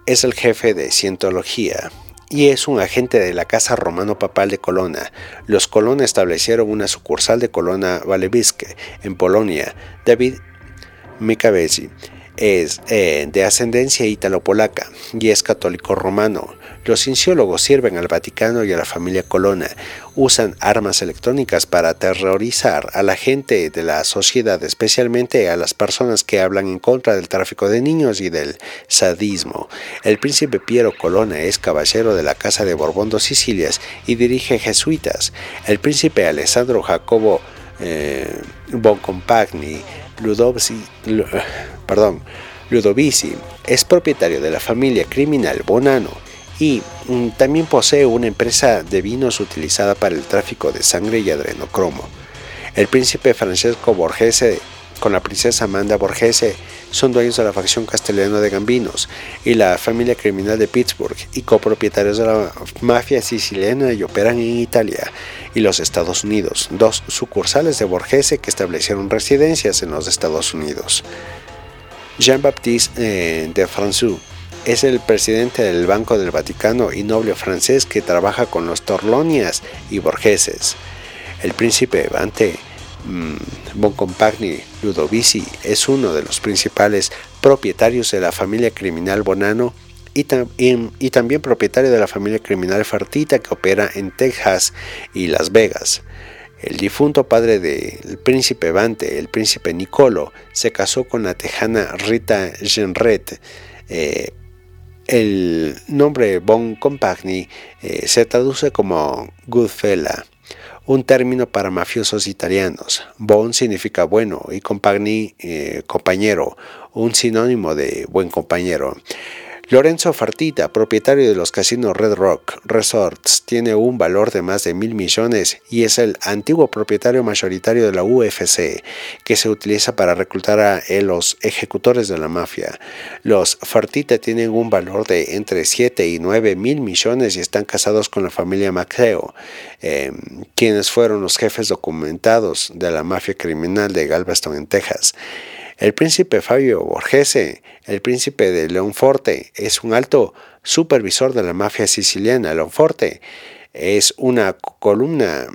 es el jefe de cientología y es un agente de la Casa Romano Papal de Colona. Los Colonna establecieron una sucursal de Colona Walebisk en Polonia. David Mikavesi es eh, de ascendencia ítalo-polaca y es católico romano. Los cienciólogos sirven al Vaticano y a la familia Colonna, usan armas electrónicas para aterrorizar a la gente de la sociedad, especialmente a las personas que hablan en contra del tráfico de niños y del sadismo. El príncipe Piero Colonna es caballero de la Casa de Borbón dos Sicilias y dirige jesuitas. El príncipe Alessandro Jacobo eh, Boncompagni perdón, Ludovici es propietario de la familia criminal Bonano y mm, también posee una empresa de vinos utilizada para el tráfico de sangre y adrenocromo. El príncipe Francesco Borghese con la princesa Amanda Borghese son dueños de la facción castellana de Gambinos y la familia criminal de Pittsburgh y copropietarios de la mafia siciliana y operan en Italia y los Estados Unidos, dos sucursales de Borghese que establecieron residencias en los Estados Unidos. Jean-Baptiste eh, de François es el presidente del Banco del Vaticano y noble francés que trabaja con los Torlonias y Borgeses. El príncipe Bante Boncompagni Ludovici es uno de los principales propietarios de la familia criminal Bonano y, también propietario de la familia criminal Fertita que opera en Texas y Las Vegas. El difunto padre del príncipe Bante, el príncipe Nicolo, se casó con la tejana Rita Genret. Eh, el nombre Bon Compagni eh, se traduce como Goodfella, un término para mafiosos italianos. Bon significa bueno y Compagni, eh, compañero, un sinónimo de buen compañero. Lorenzo Fartita, propietario de los casinos Red Rock Resorts, tiene un valor de más de mil millones y es el antiguo propietario mayoritario de la UFC, que se utiliza para reclutar a los ejecutores de la mafia. Los Fartita tienen un valor de entre 7 y 9 mil millones y están casados con la familia Maceo, em, quienes fueron los jefes documentados de la mafia criminal de Galveston en Texas. El príncipe Fabio Borghese, el príncipe de Leonforte, es un alto supervisor de la mafia siciliana. Leonforte es una columna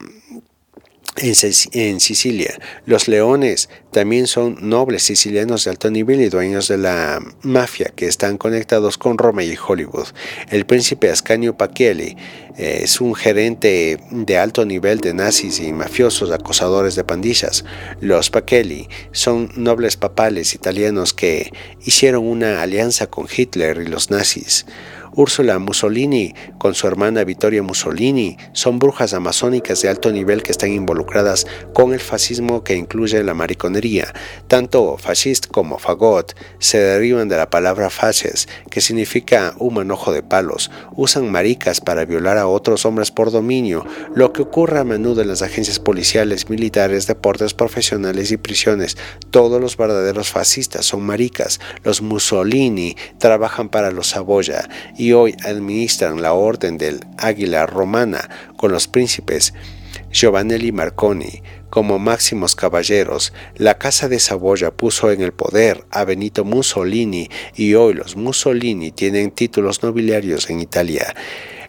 en, Sicilia. Los leones también son nobles sicilianos de alto nivel y dueños de la mafia que están conectados con Roma y Hollywood. El príncipe Ascanio Pachelli eh, es un gerente de alto nivel de nazis y mafiosos acosadores de pandillas. Los Pachelli son nobles papales italianos que hicieron una alianza con Hitler y los nazis. Úrsula Mussolini con su hermana Vittoria Mussolini son brujas amazónicas de alto nivel que están involucradas con el fascismo que incluye la mariconería. Tanto fascist como fagot se derivan de la palabra fasces, que significa un manojo de palos. Usan maricas para violar a otros hombres por dominio, lo que ocurre a menudo en las agencias policiales, militares, deportes profesionales y prisiones. Todos los verdaderos fascistas son maricas. Los Mussolini trabajan para los Saboya y hoy administran la Orden del Águila Romana con los príncipes Giovanelli Marconi como máximos caballeros. La Casa de Saboya puso en el poder a Benito Mussolini y hoy los Mussolini tienen títulos nobiliarios en Italia.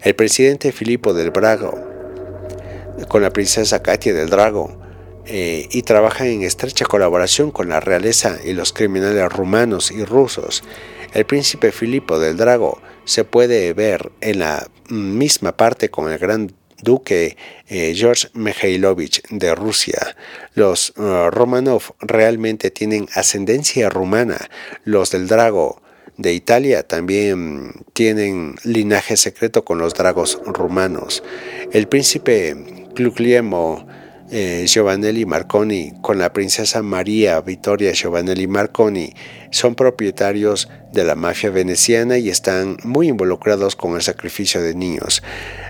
El presidente Filippo del Brago con la princesa Katia del Drago eh, y trabaja en estrecha colaboración con la realeza y los criminales rumanos y rusos. El príncipe Filipo del Drago se puede ver en la misma parte con el gran duque eh, George Mikhailovich de Rusia. Los uh, Romanov realmente tienen ascendencia rumana. Los del Drago de Italia también tienen linaje secreto con los dragos rumanos. El príncipe Guglielmo eh, Giovanelli Marconi con la princesa María Vittoria Giovanelli Marconi son propietarios de la mafia veneciana y están muy involucrados con el sacrificio de niños.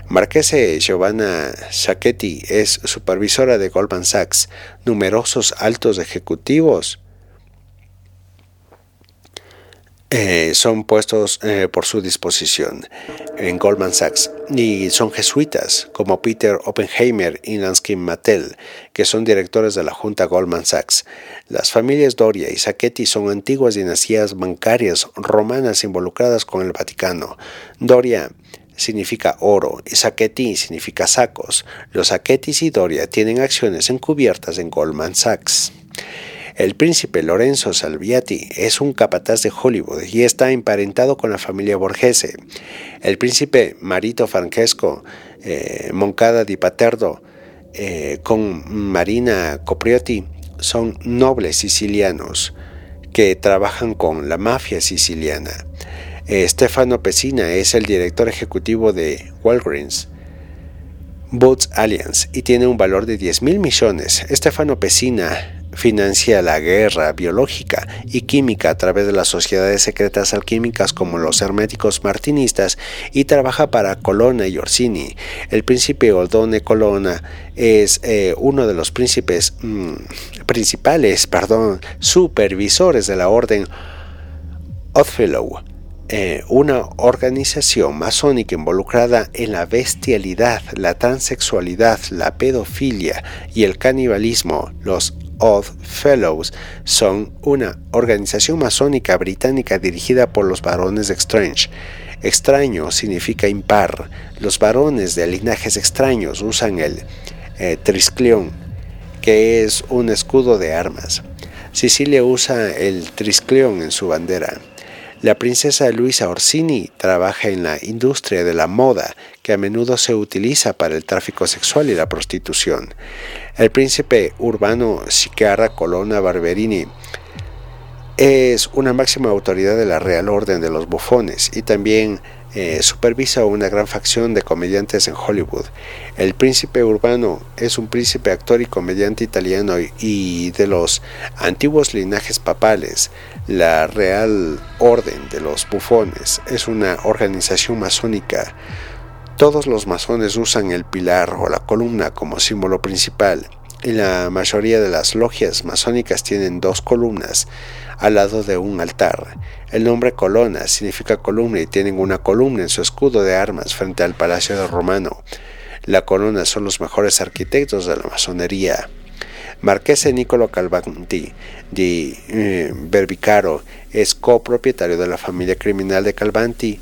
Marquese Giovanna Sacchetti es supervisora de Goldman Sachs. Numerosos altos ejecutivos eh, son puestos eh, por su disposición en Goldman Sachs y son jesuitas como Peter Oppenheimer y Lansky Mattel, que son directores de la Junta Goldman Sachs. Las familias Doria y Sacchetti son antiguas dinastías bancarias romanas involucradas con el Vaticano. Doria significa oro y Sacchetti significa sacos. Los Sacchettis y Doria tienen acciones encubiertas en Goldman Sachs. El príncipe Lorenzo Salviati es un capataz de Hollywood y está emparentado con la familia Borghese. El príncipe Marito Francesco eh, Moncada di Paterdo eh, con Marina Copriotti son nobles sicilianos que trabajan con la mafia siciliana. Eh, Stefano Pesina es el director ejecutivo de Walgreens. Boots Alliance y tiene un valor de 10 mil millones. Stefano Pesina financia la guerra biológica y química a través de las sociedades secretas alquímicas como los herméticos martinistas y trabaja para Colonna y Orsini. El príncipe Oldone Colonna es eh, uno de los príncipes mm, principales, perdón, supervisores de la orden Oddfellow. Eh, una organización masónica involucrada en la bestialidad, la transexualidad, la pedofilia y el canibalismo, los Odd Fellows son una organización masónica británica dirigida por los varones de Strange. Extraño significa impar. Los varones de linajes extraños usan el eh, que es un escudo de armas. Sicilia usa el triscleón en su bandera. La princesa Luisa Orsini trabaja en la industria de la moda, que a menudo se utiliza para el tráfico sexual y la prostitución. El príncipe urbano Sicarra Colonna Barberini es una máxima autoridad de la Real Orden de los Bufones y también eh, supervisa una gran facción de comediantes en Hollywood. El príncipe urbano es un príncipe actor y comediante italiano y de los antiguos linajes papales. La Real Orden de los Bufones es una organización masónica. Todos los masones usan el pilar o la columna como símbolo principal y la mayoría de las logias masónicas tienen dos columnas al lado de un altar. El nombre colonna significa columna y tienen una columna en su escudo de armas frente al Palacio de Romano. La columna son los mejores arquitectos de la masonería. Marquese Niccolo Calvanti di eh, Berbicaro es copropietario de la familia criminal de Calvanti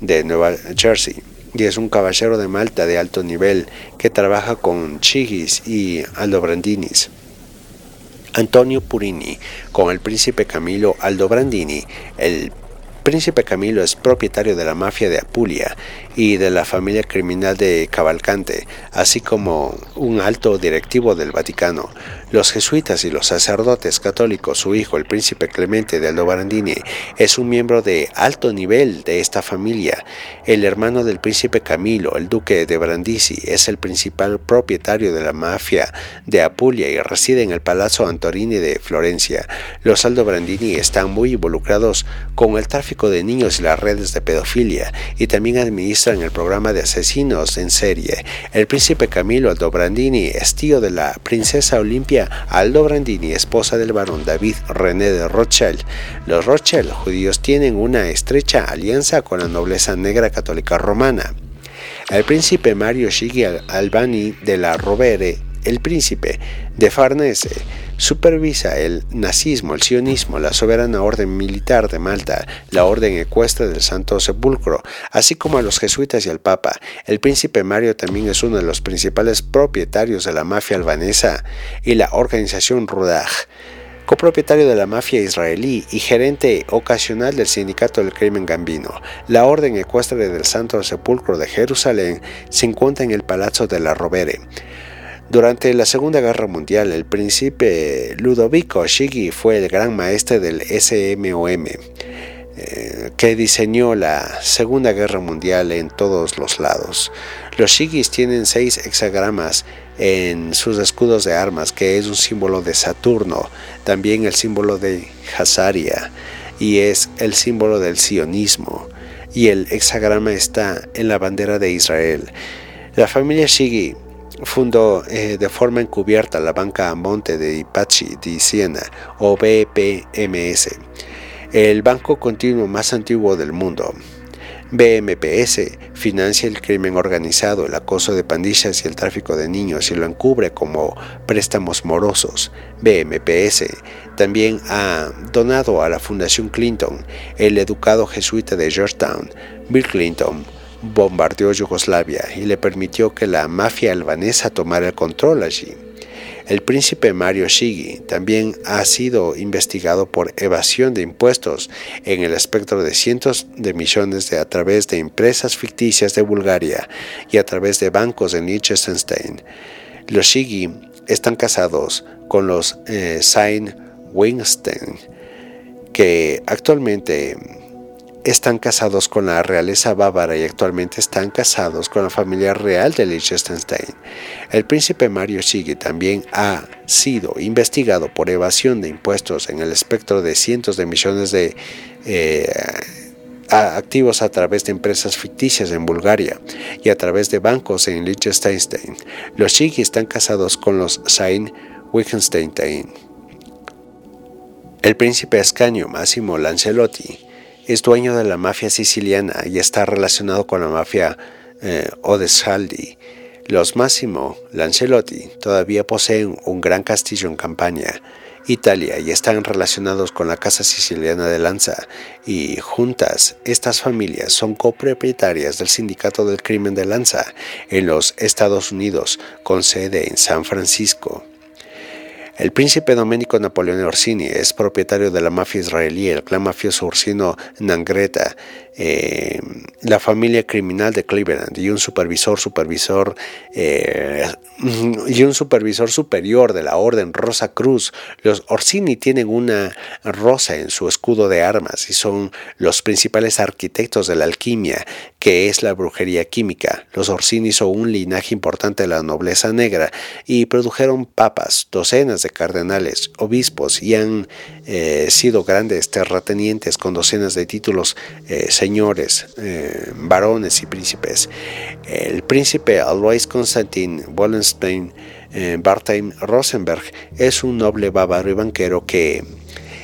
de Nueva Jersey y es un caballero de Malta de alto nivel que trabaja con Chigis y Aldobrandinis. Antonio Purini con el príncipe Camilo Aldobrandini, el príncipe Camilo es propietario de la mafia de Apulia y de la familia criminal de Cavalcante, así como un alto directivo del Vaticano. Los jesuitas y los sacerdotes católicos, su hijo, el príncipe Clemente de Aldobrandini, es un miembro de alto nivel de esta familia. El hermano del príncipe Camilo, el duque de Brandisi, es el principal propietario de la mafia de Apulia y reside en el Palazzo Antorini de Florencia. Los Aldobrandini están muy involucrados con el tráfico de niños y las redes de pedofilia y también administran el programa de asesinos en serie. El príncipe Camilo Aldobrandini es tío de la princesa Olimpia Aldo Brandini, esposa del barón David René de Rothschild. Los Rothschild judíos tienen una estrecha alianza con la nobleza negra católica romana. El príncipe Mario Shigi Albani de la Rovere, el príncipe de Farnese, supervisa el nazismo, el sionismo, la soberana orden militar de Malta, la orden ecuestre del Santo Sepulcro, así como a los jesuitas y al Papa. El príncipe Mario también es uno de los principales propietarios de la mafia albanesa y la organización Rudaj copropietario de la mafia israelí y gerente ocasional del sindicato del crimen gambino. La orden ecuestre del Santo Sepulcro de Jerusalén se encuentra en el Palazzo de la Rovere. Durante la Segunda Guerra Mundial, el príncipe Ludovico Shigi fue el gran maestre del SMOM, eh, que diseñó la Segunda Guerra Mundial en todos los lados. Los Shigis tienen seis hexagramas en sus escudos de armas, que es un símbolo de Saturno, también el símbolo de Hazaria, y es el símbolo del sionismo, y el hexagrama está en la bandera de Israel. La familia Shigi fundó eh, de forma encubierta la banca Monte de Pachi di Siena o BPMS, el banco continuo más antiguo del mundo. BMPS financia el crimen organizado, el acoso de pandillas y el tráfico de niños y lo encubre como préstamos morosos. BMPS también ha donado a la Fundación Clinton el educado jesuita de Georgetown, Bill Clinton, bombardeó Yugoslavia y le permitió que la mafia albanesa tomara el control allí. El príncipe Mario Shigi también ha sido investigado por evasión de impuestos en el espectro de cientos de millones de a través de empresas ficticias de Bulgaria y a través de bancos en Liechtenstein. Los Shigi están casados con los eh, Sain que actualmente están casados con la realeza bávara y actualmente están casados con la familia real de Liechtenstein. El príncipe Mario Sigue también ha sido investigado por evasión de impuestos en el espectro de cientos de millones de eh, activos a través de empresas ficticias en Bulgaria y a través de bancos en Liechtenstein. Los Sigue están casados con los Sain Wittgenstein. El príncipe Ascanio Massimo Lancelotti es dueño de la mafia siciliana y está relacionado con la mafia eh. Los Massimo Lancelotti todavía poseen un gran castillo en Campania, Italia, y están relacionados con la Casa Siciliana de Lanza, y juntas estas familias son copropietarias del Sindicato del Crimen de Lanza en los Estados Unidos, con sede en San Francisco. El príncipe Domenico Napoleone Orsini es propietario de la mafia israelí, el clan mafioso Orsino Nangreta, eh, la familia criminal de Cleveland y un supervisor, supervisor eh, y un supervisor superior de la Orden Rosa Cruz. Los Orsini tienen una rosa en su escudo de armas y son los principales arquitectos de la alquimia, que es la brujería química. Los Orsini son un linaje importante de la nobleza negra y produjeron papas, docenas de cardenales, obispos y han eh, sido grandes terratenientes con docenas de títulos señores, eh, varones y príncipes. El príncipe Alois Konstantin Wallenstein eh, Bartheim Rosenberg es un noble bávaro y banquero que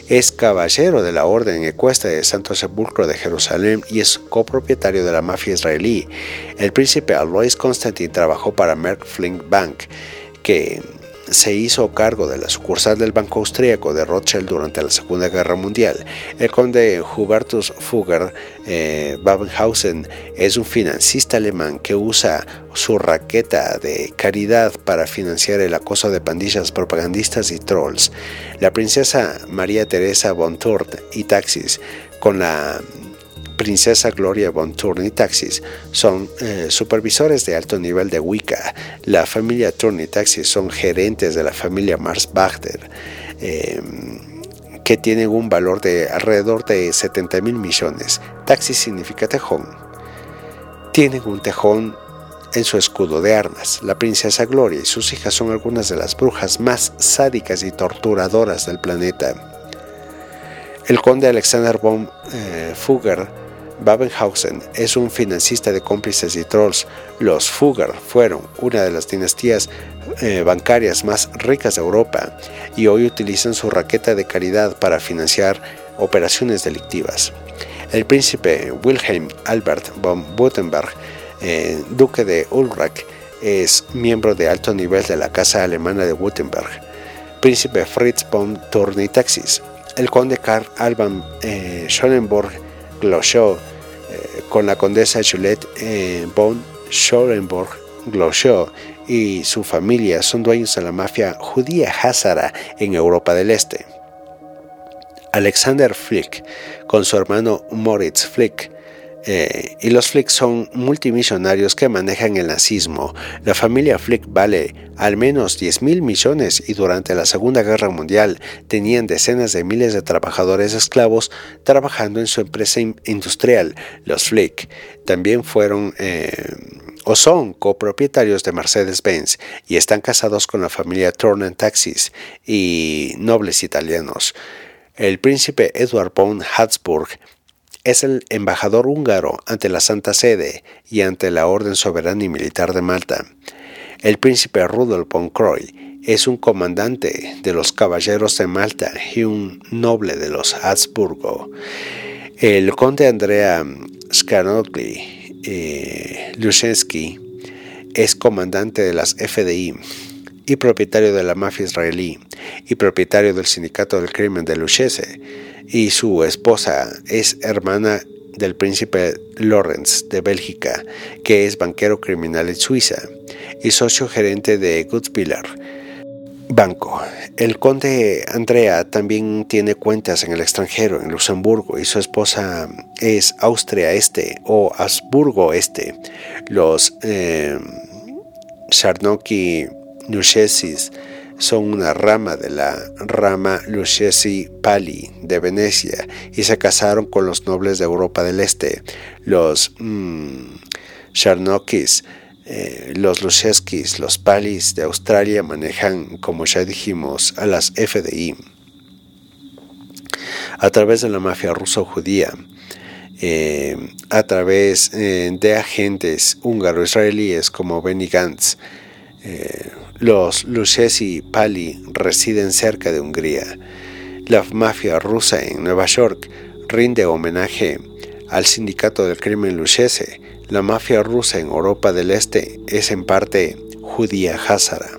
es caballero de la Orden Ecuestre de Santo Sepulcro de Jerusalén y es copropietario de la mafia israelí. El príncipe Alois Konstantin trabajó para Merck Flink Bank, que se hizo cargo de la sucursal del Banco Austríaco de Rothschild durante la Segunda Guerra Mundial. El conde Hubertus Fugger eh, Babenhausen es un financista alemán que usa su raqueta de caridad para financiar el acoso de pandillas propagandistas y trolls. La princesa María Teresa von Thurn y Taxis con la Princesa Gloria von Thurn y Taxis son eh, supervisores de alto nivel de Wicca. La familia Thurn y Taxis son gerentes de la familia Mars Bagder, eh, que tienen un valor de alrededor de 70 mil millones. Taxis significa tejón. Tienen un tejón en su escudo de armas. La princesa Gloria y sus hijas son algunas de las brujas más sádicas y torturadoras del planeta. El conde Alexander von eh, Fugger Babenhausen es un financista de cómplices y trolls. Los Fugger fueron una de las dinastías eh, bancarias más ricas de Europa y hoy utilizan su raqueta de caridad para financiar operaciones delictivas. El príncipe Wilhelm Albert von Württemberg, eh, duque de Ulrich, es miembro de alto nivel de la Casa Alemana de Württemberg. Príncipe Fritz von Tournitaxis, el conde Karl Alban eh, Eh, con la condesa Juliette eh, von Schoenborg Gloschow y su familia son dueños de la mafia judía házara en Europa del Este. Alexander Flick, con su hermano Moritz Flick, eh, y los Flick son multimillonarios que manejan el nazismo. La familia Flick vale al menos 10 mil millones y durante la Segunda Guerra Mundial tenían decenas de miles de trabajadores esclavos trabajando en su empresa industrial. Los Flick también fueron... Eh, o son copropietarios de Mercedes-Benz y están casados con la familia Turner Taxis y nobles italianos. El príncipe Edward von Habsburg es el embajador húngaro ante la Santa Sede y ante la Orden Soberana y Militar de Malta. El príncipe Rudolf von Croy es un comandante de los Caballeros de Malta y un noble de los Habsburgo. El conde Andrea Skanogli eh, es comandante de las FDI y propietario de la mafia israelí y propietario del sindicato del crimen de Luchese y su esposa es hermana del príncipe Lorenz de Bélgica, que es banquero criminal en Suiza y socio gerente de Goodspiller Banco. El conde Andrea también tiene cuentas en el extranjero, en Luxemburgo, y su esposa es Austria Este o Habsburgo Este. Los eh, Charnoki son una rama de la rama Lucchesi Pali de Venecia y se casaron con los nobles de Europa del Este, los mmm, los Lucheskis, los Palis de Australia manejan, como ya dijimos, a las FDI a través de la mafia ruso-judía. Eh, a través eh, de agentes húngaro-israelíes como Benny Gantz, los Lucchesi Pali residen cerca de Hungría. La mafia rusa en Nueva York rinde homenaje al sindicato del crimen Lucchese. La mafia rusa en Europa del Este es en parte judía házara.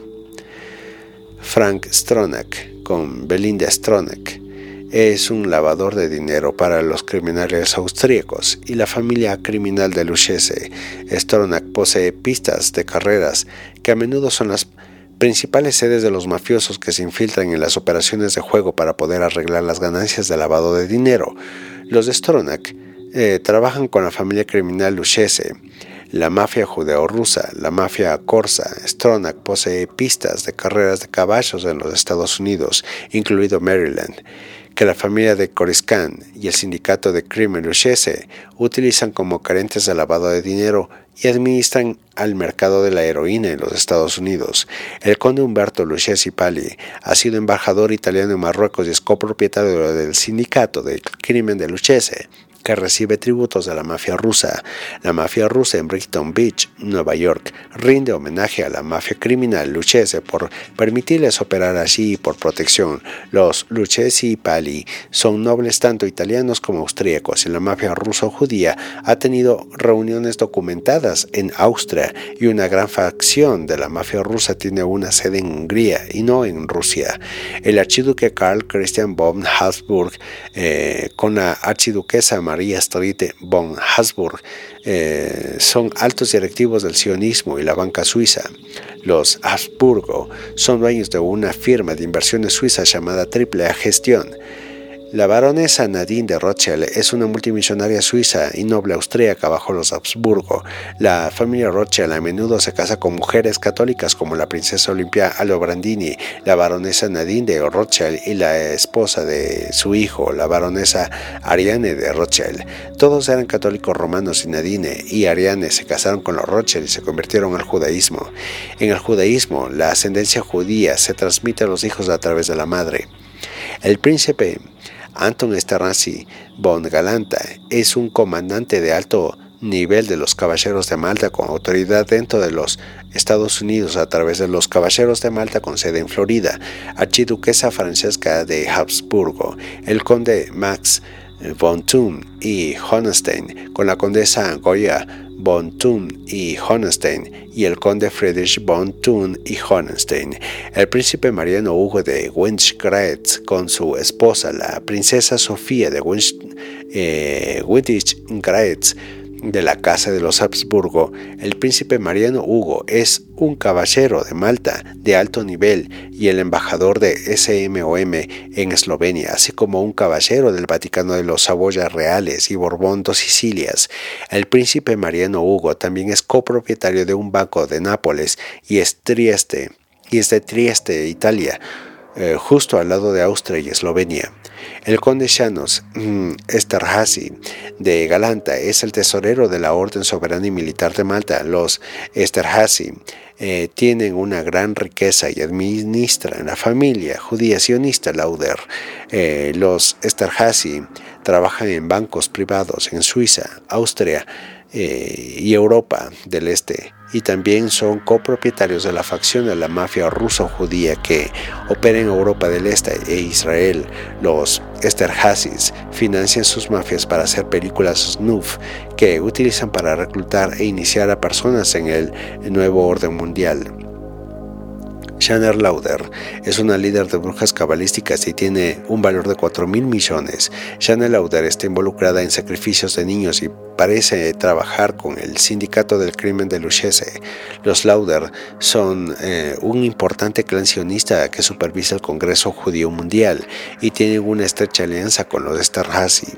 Frank Stronach con Belinda Stronach es un lavador de dinero para los criminales austríacos y la familia criminal de Lucchese. Stronach posee pistas de carreras que a menudo son las principales sedes de los mafiosos que se infiltran en las operaciones de juego para poder arreglar las ganancias de lavado de dinero. Los de Stronach eh, trabajan con la familia criminal Luchese, la mafia judeo-rusa, la mafia corsa. Stronach posee pistas de carreras de caballos en los Estados Unidos, incluido Maryland que la familia de Coriscan y el sindicato de crimen Luchese utilizan como carentes de lavado de dinero y administran al mercado de la heroína en los Estados Unidos. El conde Humberto Lucchesi Pali ha sido embajador italiano en Marruecos y es copropietario del sindicato del crimen de Lucchese recibe tributos de la mafia rusa. La mafia rusa en Brighton Beach, Nueva York, rinde homenaje a la mafia criminal Lucchese por permitirles operar allí y por protección. Los Lucchesi y Pali son nobles tanto italianos como austríacos y la mafia ruso-judía ha tenido reuniones documentadas en Austria y una gran facción de la mafia rusa tiene una sede en Hungría y no en Rusia. El archiduque Karl Christian von Habsburg eh, con la archiduquesa María María Storite von Habsburg eh, son altos directivos del sionismo y la banca suiza. Los Habsburgo son dueños de una firma de inversiones suiza llamada Triple A Gestión la baronesa Nadine de Rothschild es una multimillonaria suiza y noble austríaca bajo los Habsburgo. La familia Rothschild a menudo se casa con mujeres católicas como la princesa Olimpia Alobrandini, la baronesa Nadine de Rothschild y la esposa de su hijo, la baronesa Ariane de Rothschild. Todos eran católicos romanos y Nadine y Ariane se casaron con los Rothschild y se convirtieron al judaísmo. En el judaísmo, la ascendencia judía se transmite a los hijos a través de la madre. El príncipe Anton Esterhazy von Galanta es un comandante de alto nivel de los Caballeros de Malta con autoridad dentro de los Estados Unidos. A través de los Caballeros de Malta con sede en Florida, archiduquesa Francesca de Habsburgo, el conde Max von Thun y Hohenstein con la condesa Goya von Thun y Hohenstein y el conde Friedrich von Thun y Hohenstein, el príncipe Mariano Hugo de Winchgratz con su esposa, la princesa Sofía de Winchgratz, de la Casa de los Habsburgo, el príncipe Mariano Hugo es un caballero de Malta de alto nivel y el embajador de SMOM en Eslovenia, así como un caballero del Vaticano de los Saboyas Reales y Borbón dos Sicilias. El príncipe Mariano Hugo también es copropietario de un banco de Nápoles y es Trieste, y es de Trieste, Italia, eh, justo al lado de Austria y Eslovenia. El conde Llanos mm, Esterhazy de Galanta es el tesorero de la Orden Soberana y Militar de Malta. Los Esterhazy eh, tienen una gran riqueza y administran la familia judía sionista Lauder. Eh, los Esterhazy trabajan en bancos privados en Suiza, Austria y Europa del Este y también son copropietarios de la facción de la mafia ruso-judía que opera en Europa del Este e Israel. Los Esterhazys financian sus mafias para hacer películas snuff que utilizan para reclutar e iniciar a personas en el nuevo orden mundial. Shanner Lauder es una líder de brujas cabalísticas y tiene un valor de 4 mil millones. Shanner Lauder está involucrada en sacrificios de niños y parece trabajar con el sindicato del crimen de Luchese. Los Lauder son eh, un importante clan sionista que supervisa el Congreso Judío Mundial y tienen una estrecha alianza con los Esterhazy.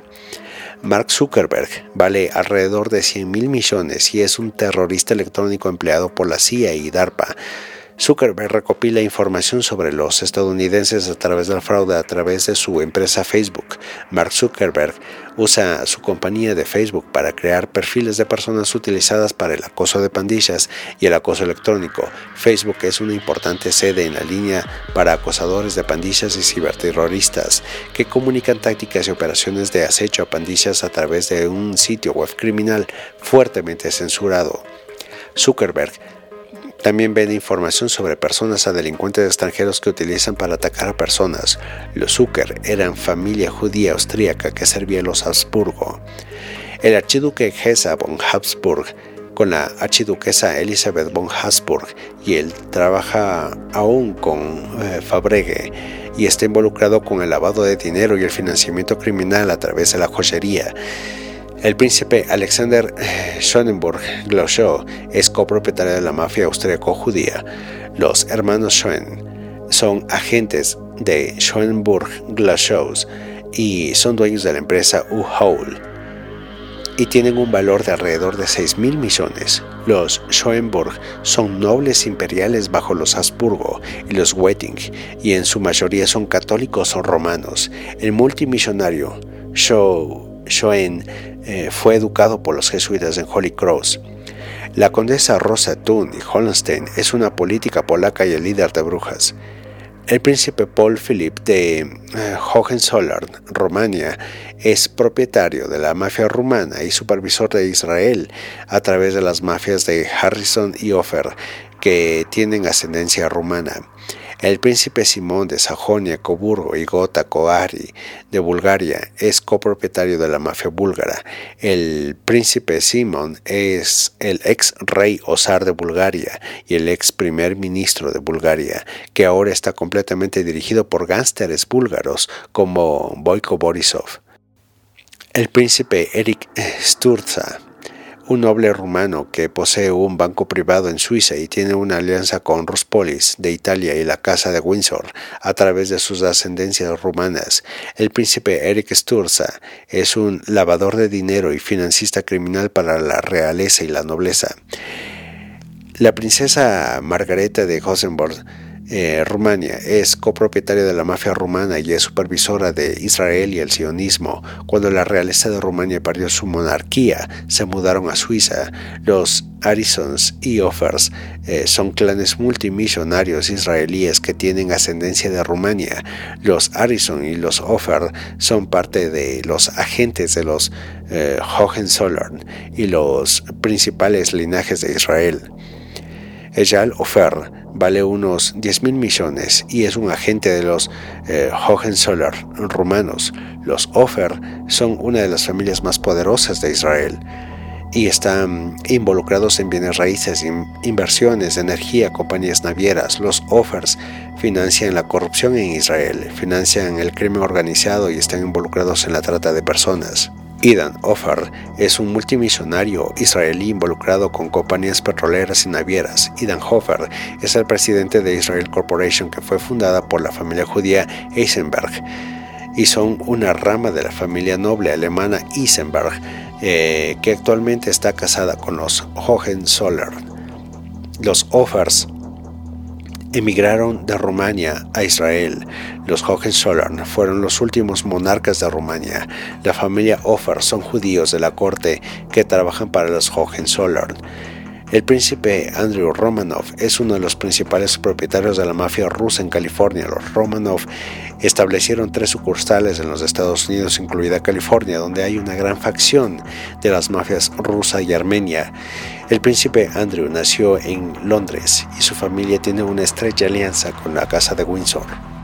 Mark Zuckerberg vale alrededor de 100 mil millones y es un terrorista electrónico empleado por la CIA y DARPA. Zuckerberg recopila información sobre los estadounidenses a través del fraude a través de su empresa Facebook. Mark Zuckerberg usa su compañía de Facebook para crear perfiles de personas utilizadas para el acoso de pandillas y el acoso electrónico. Facebook es una importante sede en la línea para acosadores de pandillas y ciberterroristas que comunican tácticas y operaciones de acecho a pandillas a través de un sitio web criminal fuertemente censurado. Zuckerberg también vende información sobre personas a delincuentes extranjeros que utilizan para atacar a personas. Los Zucker eran familia judía austríaca que servía a los Habsburgo. El archiduque Gesa von Habsburg con la archiduquesa Elizabeth von Habsburg y él trabaja aún con eh, Fabregue y está involucrado con el lavado de dinero y el financiamiento criminal a través de la joyería. El príncipe Alexander Schonenberg Gloschow es copropietario de la mafia austríaco-judía. Los hermanos Schoen son agentes de Schoenberg Gloschow y son dueños de la empresa U-Hole y tienen un valor de alrededor de 6 mil millones. Los Schoenberg son nobles imperiales bajo los Habsburgo y los Wetting y en su mayoría son católicos o romanos. El multimillonario Schoen eh, fue educado por los jesuitas en Holy Cross. La condesa Rosa Thun y Holstein es una política polaca y el líder de brujas. El príncipe Paul Philip de eh, Hohenzollern, Rumania, es propietario de la mafia rumana y supervisor de Israel a través de las mafias de Harrison y Offer, que tienen ascendencia rumana. El príncipe Simón de Sajonia, Coburgo y Gota Coari de Bulgaria es copropietario de la mafia búlgara. El príncipe Simón es el ex rey Osar de Bulgaria y el ex primer ministro de Bulgaria, que ahora está completamente dirigido por gánsteres búlgaros como Boyko Borisov. El príncipe Eric Sturza un noble rumano que posee un banco privado en Suiza y tiene una alianza con Rospolis de Italia y la Casa de Windsor a través de sus ascendencias rumanas. El príncipe Eric Sturza es un lavador de dinero y financista criminal para la realeza y la nobleza. La princesa Margareta de Hosenborg eh, Rumania es copropietaria de la mafia rumana y es supervisora de Israel y el sionismo. Cuando la realeza de Rumania perdió su monarquía, se mudaron a Suiza. Los Arisons y Offers eh, son clanes multimillonarios israelíes que tienen ascendencia de Rumania. Los Arison y los Offer son parte de los agentes de los eh, Hohenzollern y los principales linajes de Israel. Ejal Ofer vale unos 10 mil millones y es un agente de los eh, Hohenzollern rumanos. Los Ofer son una de las familias más poderosas de Israel y están involucrados en bienes raíces, inversiones, energía, compañías navieras. Los Offers financian la corrupción en Israel, financian el crimen organizado y están involucrados en la trata de personas. Idan Offer es un multimillonario israelí involucrado con compañías petroleras y navieras. Idan Hofer es el presidente de Israel Corporation que fue fundada por la familia judía Eisenberg y son una rama de la familia noble alemana Eisenberg eh, que actualmente está casada con los Hohenzollern. Los Offers emigraron de Rumania a Israel. Los Hohenzollern fueron los últimos monarcas de Rumania. La familia Offer son judíos de la corte que trabajan para los Hohenzollern. El príncipe Andrew Romanov es uno de los principales propietarios de la mafia rusa en California. Los Romanov establecieron tres sucursales en los Estados Unidos, incluida California, donde hay una gran facción de las mafias rusa y armenia. El príncipe Andrew nació en Londres y su familia tiene una estrecha alianza con la Casa de Windsor.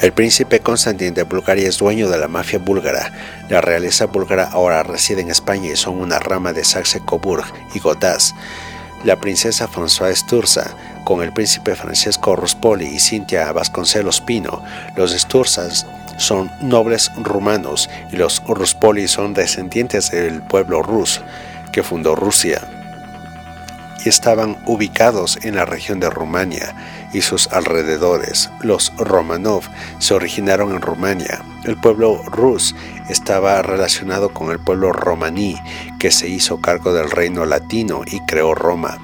El príncipe Constantin de Bulgaria es dueño de la mafia búlgara. La realeza búlgara ahora reside en España y son una rama de Saxe-Coburg y Godaz. La princesa Françoise Sturza, con el príncipe Francesco Ruspoli y Cintia Vasconcelos Pino, los Sturzas son nobles rumanos y los Ruspoli son descendientes del pueblo rus que fundó Rusia y estaban ubicados en la región de Rumania y sus alrededores. Los Romanov se originaron en Rumania. El pueblo rus estaba relacionado con el pueblo romaní, que se hizo cargo del reino latino y creó Roma.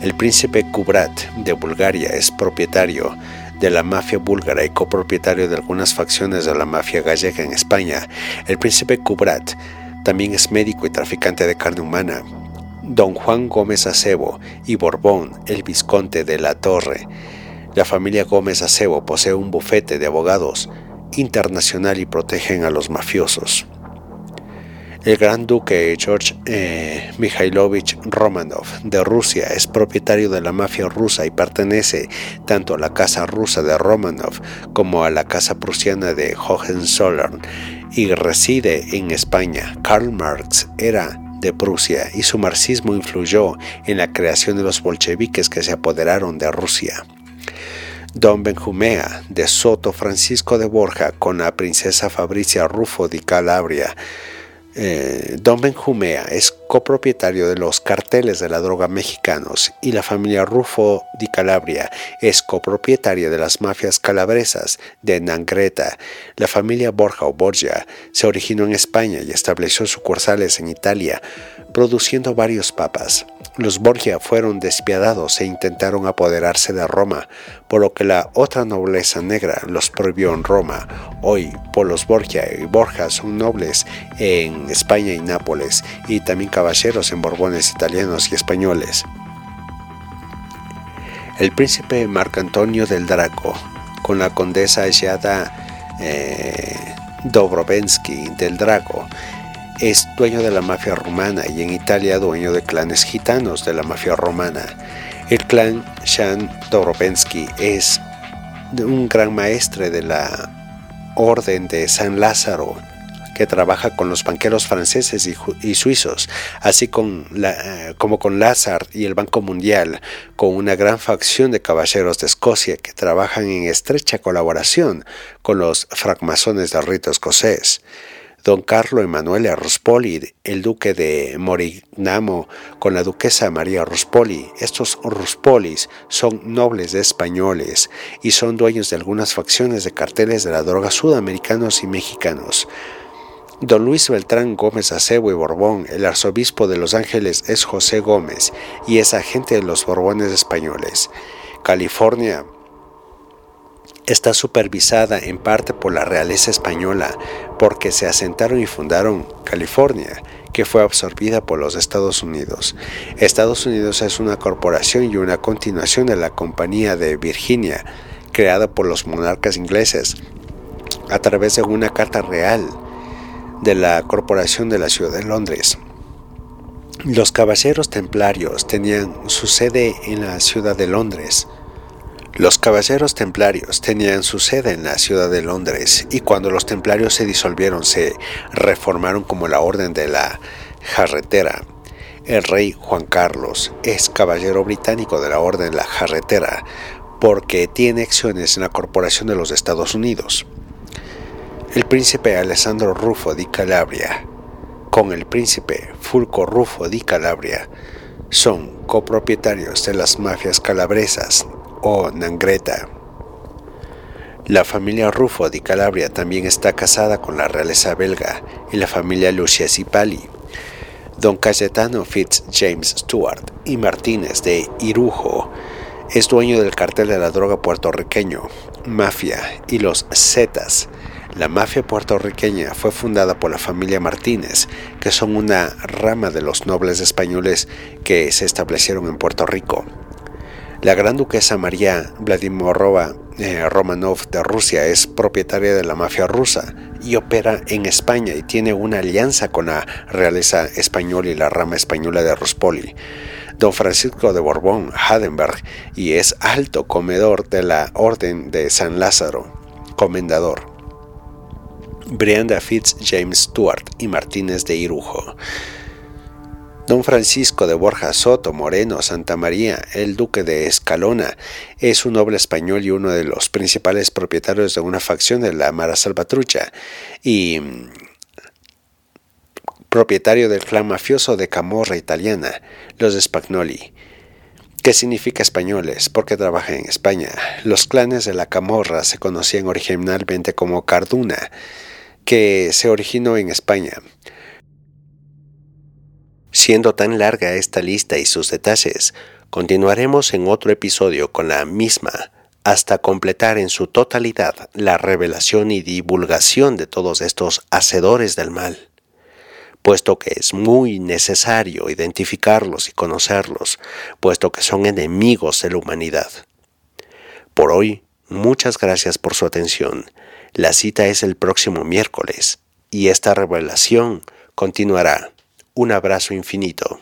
El príncipe Kubrat de Bulgaria es propietario de la mafia búlgara y copropietario de algunas facciones de la mafia gallega en España. El príncipe Kubrat también es médico y traficante de carne humana. Don Juan Gómez Acebo y Borbón, el visconte de la Torre. La familia Gómez Acebo posee un bufete de abogados internacional y protegen a los mafiosos. El gran duque George eh, Mikhailovich Romanov de Rusia es propietario de la mafia rusa y pertenece tanto a la casa rusa de Romanov como a la casa prusiana de Hohenzollern y reside en España. Karl Marx era de Prusia y su marxismo influyó en la creación de los bolcheviques que se apoderaron de Rusia. Don Benjumea de Soto Francisco de Borja con la princesa Fabricia Rufo de Calabria, eh, Don Benjumea es copropietario de los carteles de la droga mexicanos y la familia Rufo di Calabria es copropietaria de las mafias calabresas de Nangreta. La familia Borja o Borgia se originó en España y estableció sucursales en Italia, produciendo varios papas. Los Borgia fueron despiadados e intentaron apoderarse de Roma, por lo que la otra nobleza negra los prohibió en Roma. Hoy, por los Borgia y Borja son nobles en España y Nápoles, y también caballeros en Borbones italianos y españoles. El príncipe Marco Antonio del Draco, con la condesa Giada eh, Dobrovensky del Draco, es dueño de la mafia rumana y en Italia dueño de clanes gitanos de la mafia romana. El clan Shan Dorobensky es un gran maestre de la Orden de San Lázaro que trabaja con los banqueros franceses y, suizos, así con como con Lazar y el Banco Mundial, con una gran facción de caballeros de Escocia que trabajan en estrecha colaboración con los francmasones del rito escocés don Carlo Emanuele Ruspoli, el duque de Morignamo, con la duquesa María Ruspoli. Estos Ruspolis son nobles españoles y son dueños de algunas facciones de carteles de la droga sudamericanos y mexicanos. Don Luis Beltrán Gómez Acebo y Borbón, el arzobispo de Los Ángeles es José Gómez y es agente de los Borbones españoles. California, está supervisada en parte por la realeza española porque se asentaron y fundaron California, que fue absorbida por los Estados Unidos. Estados Unidos es una corporación y una continuación de la Compañía de Virginia, creada por los monarcas ingleses a través de una carta real de la Corporación de la Ciudad de Londres. Los caballeros templarios tenían su sede en la ciudad de Londres, los caballeros templarios tenían su sede en la ciudad de Londres y cuando los templarios se disolvieron se reformaron como la Orden de la Jarretera. El rey Juan Carlos es caballero británico de la Orden de la Jarretera porque tiene acciones en la Corporación de los Estados Unidos. El príncipe Alessandro Rufo di Calabria con el príncipe Fulco Rufo di Calabria son copropietarios de las mafias calabresas o Nangreta. La familia Rufo di Calabria también está casada con la realeza belga y la familia Lucia Cipali. Don Cayetano Fitz James Stewart y Martínez de Irujo es dueño del cartel de la droga puertorriqueño, Mafia y los Zetas. La mafia puertorriqueña fue fundada por la familia Martínez, que son una rama de los nobles españoles que se establecieron en Puerto Rico. La gran duquesa María Vladimirova eh, Romanov de Rusia es propietaria de la mafia rusa y opera en España y tiene una alianza con la realeza española y la rama española de Ruspoli. Don Francisco de Borbón, Hadenberg, y es alto comedor de la Orden de San Lázaro, comendador. Brianda Fitz James Stuart y Martínez de Irujo. Don Francisco de Borja Soto Moreno Santa María, el duque de Escalona, es un noble español y uno de los principales propietarios de una facción de la Mara Salvatrucha y mm, propietario del clan mafioso de Camorra italiana, los Spagnoli. ¿Qué significa españoles? Porque trabaja en España. Los clanes de la Camorra se conocían originalmente como Carduna, que se originó en España. Siendo tan larga esta lista y sus detalles, continuaremos en otro episodio con la misma hasta completar en su totalidad la revelación y divulgación de todos estos hacedores del mal, puesto que es muy necesario identificarlos y conocerlos, puesto que son enemigos de la humanidad. Por hoy, muchas gracias por su atención. La cita es el próximo miércoles y esta revelación continuará un abrazo infinito.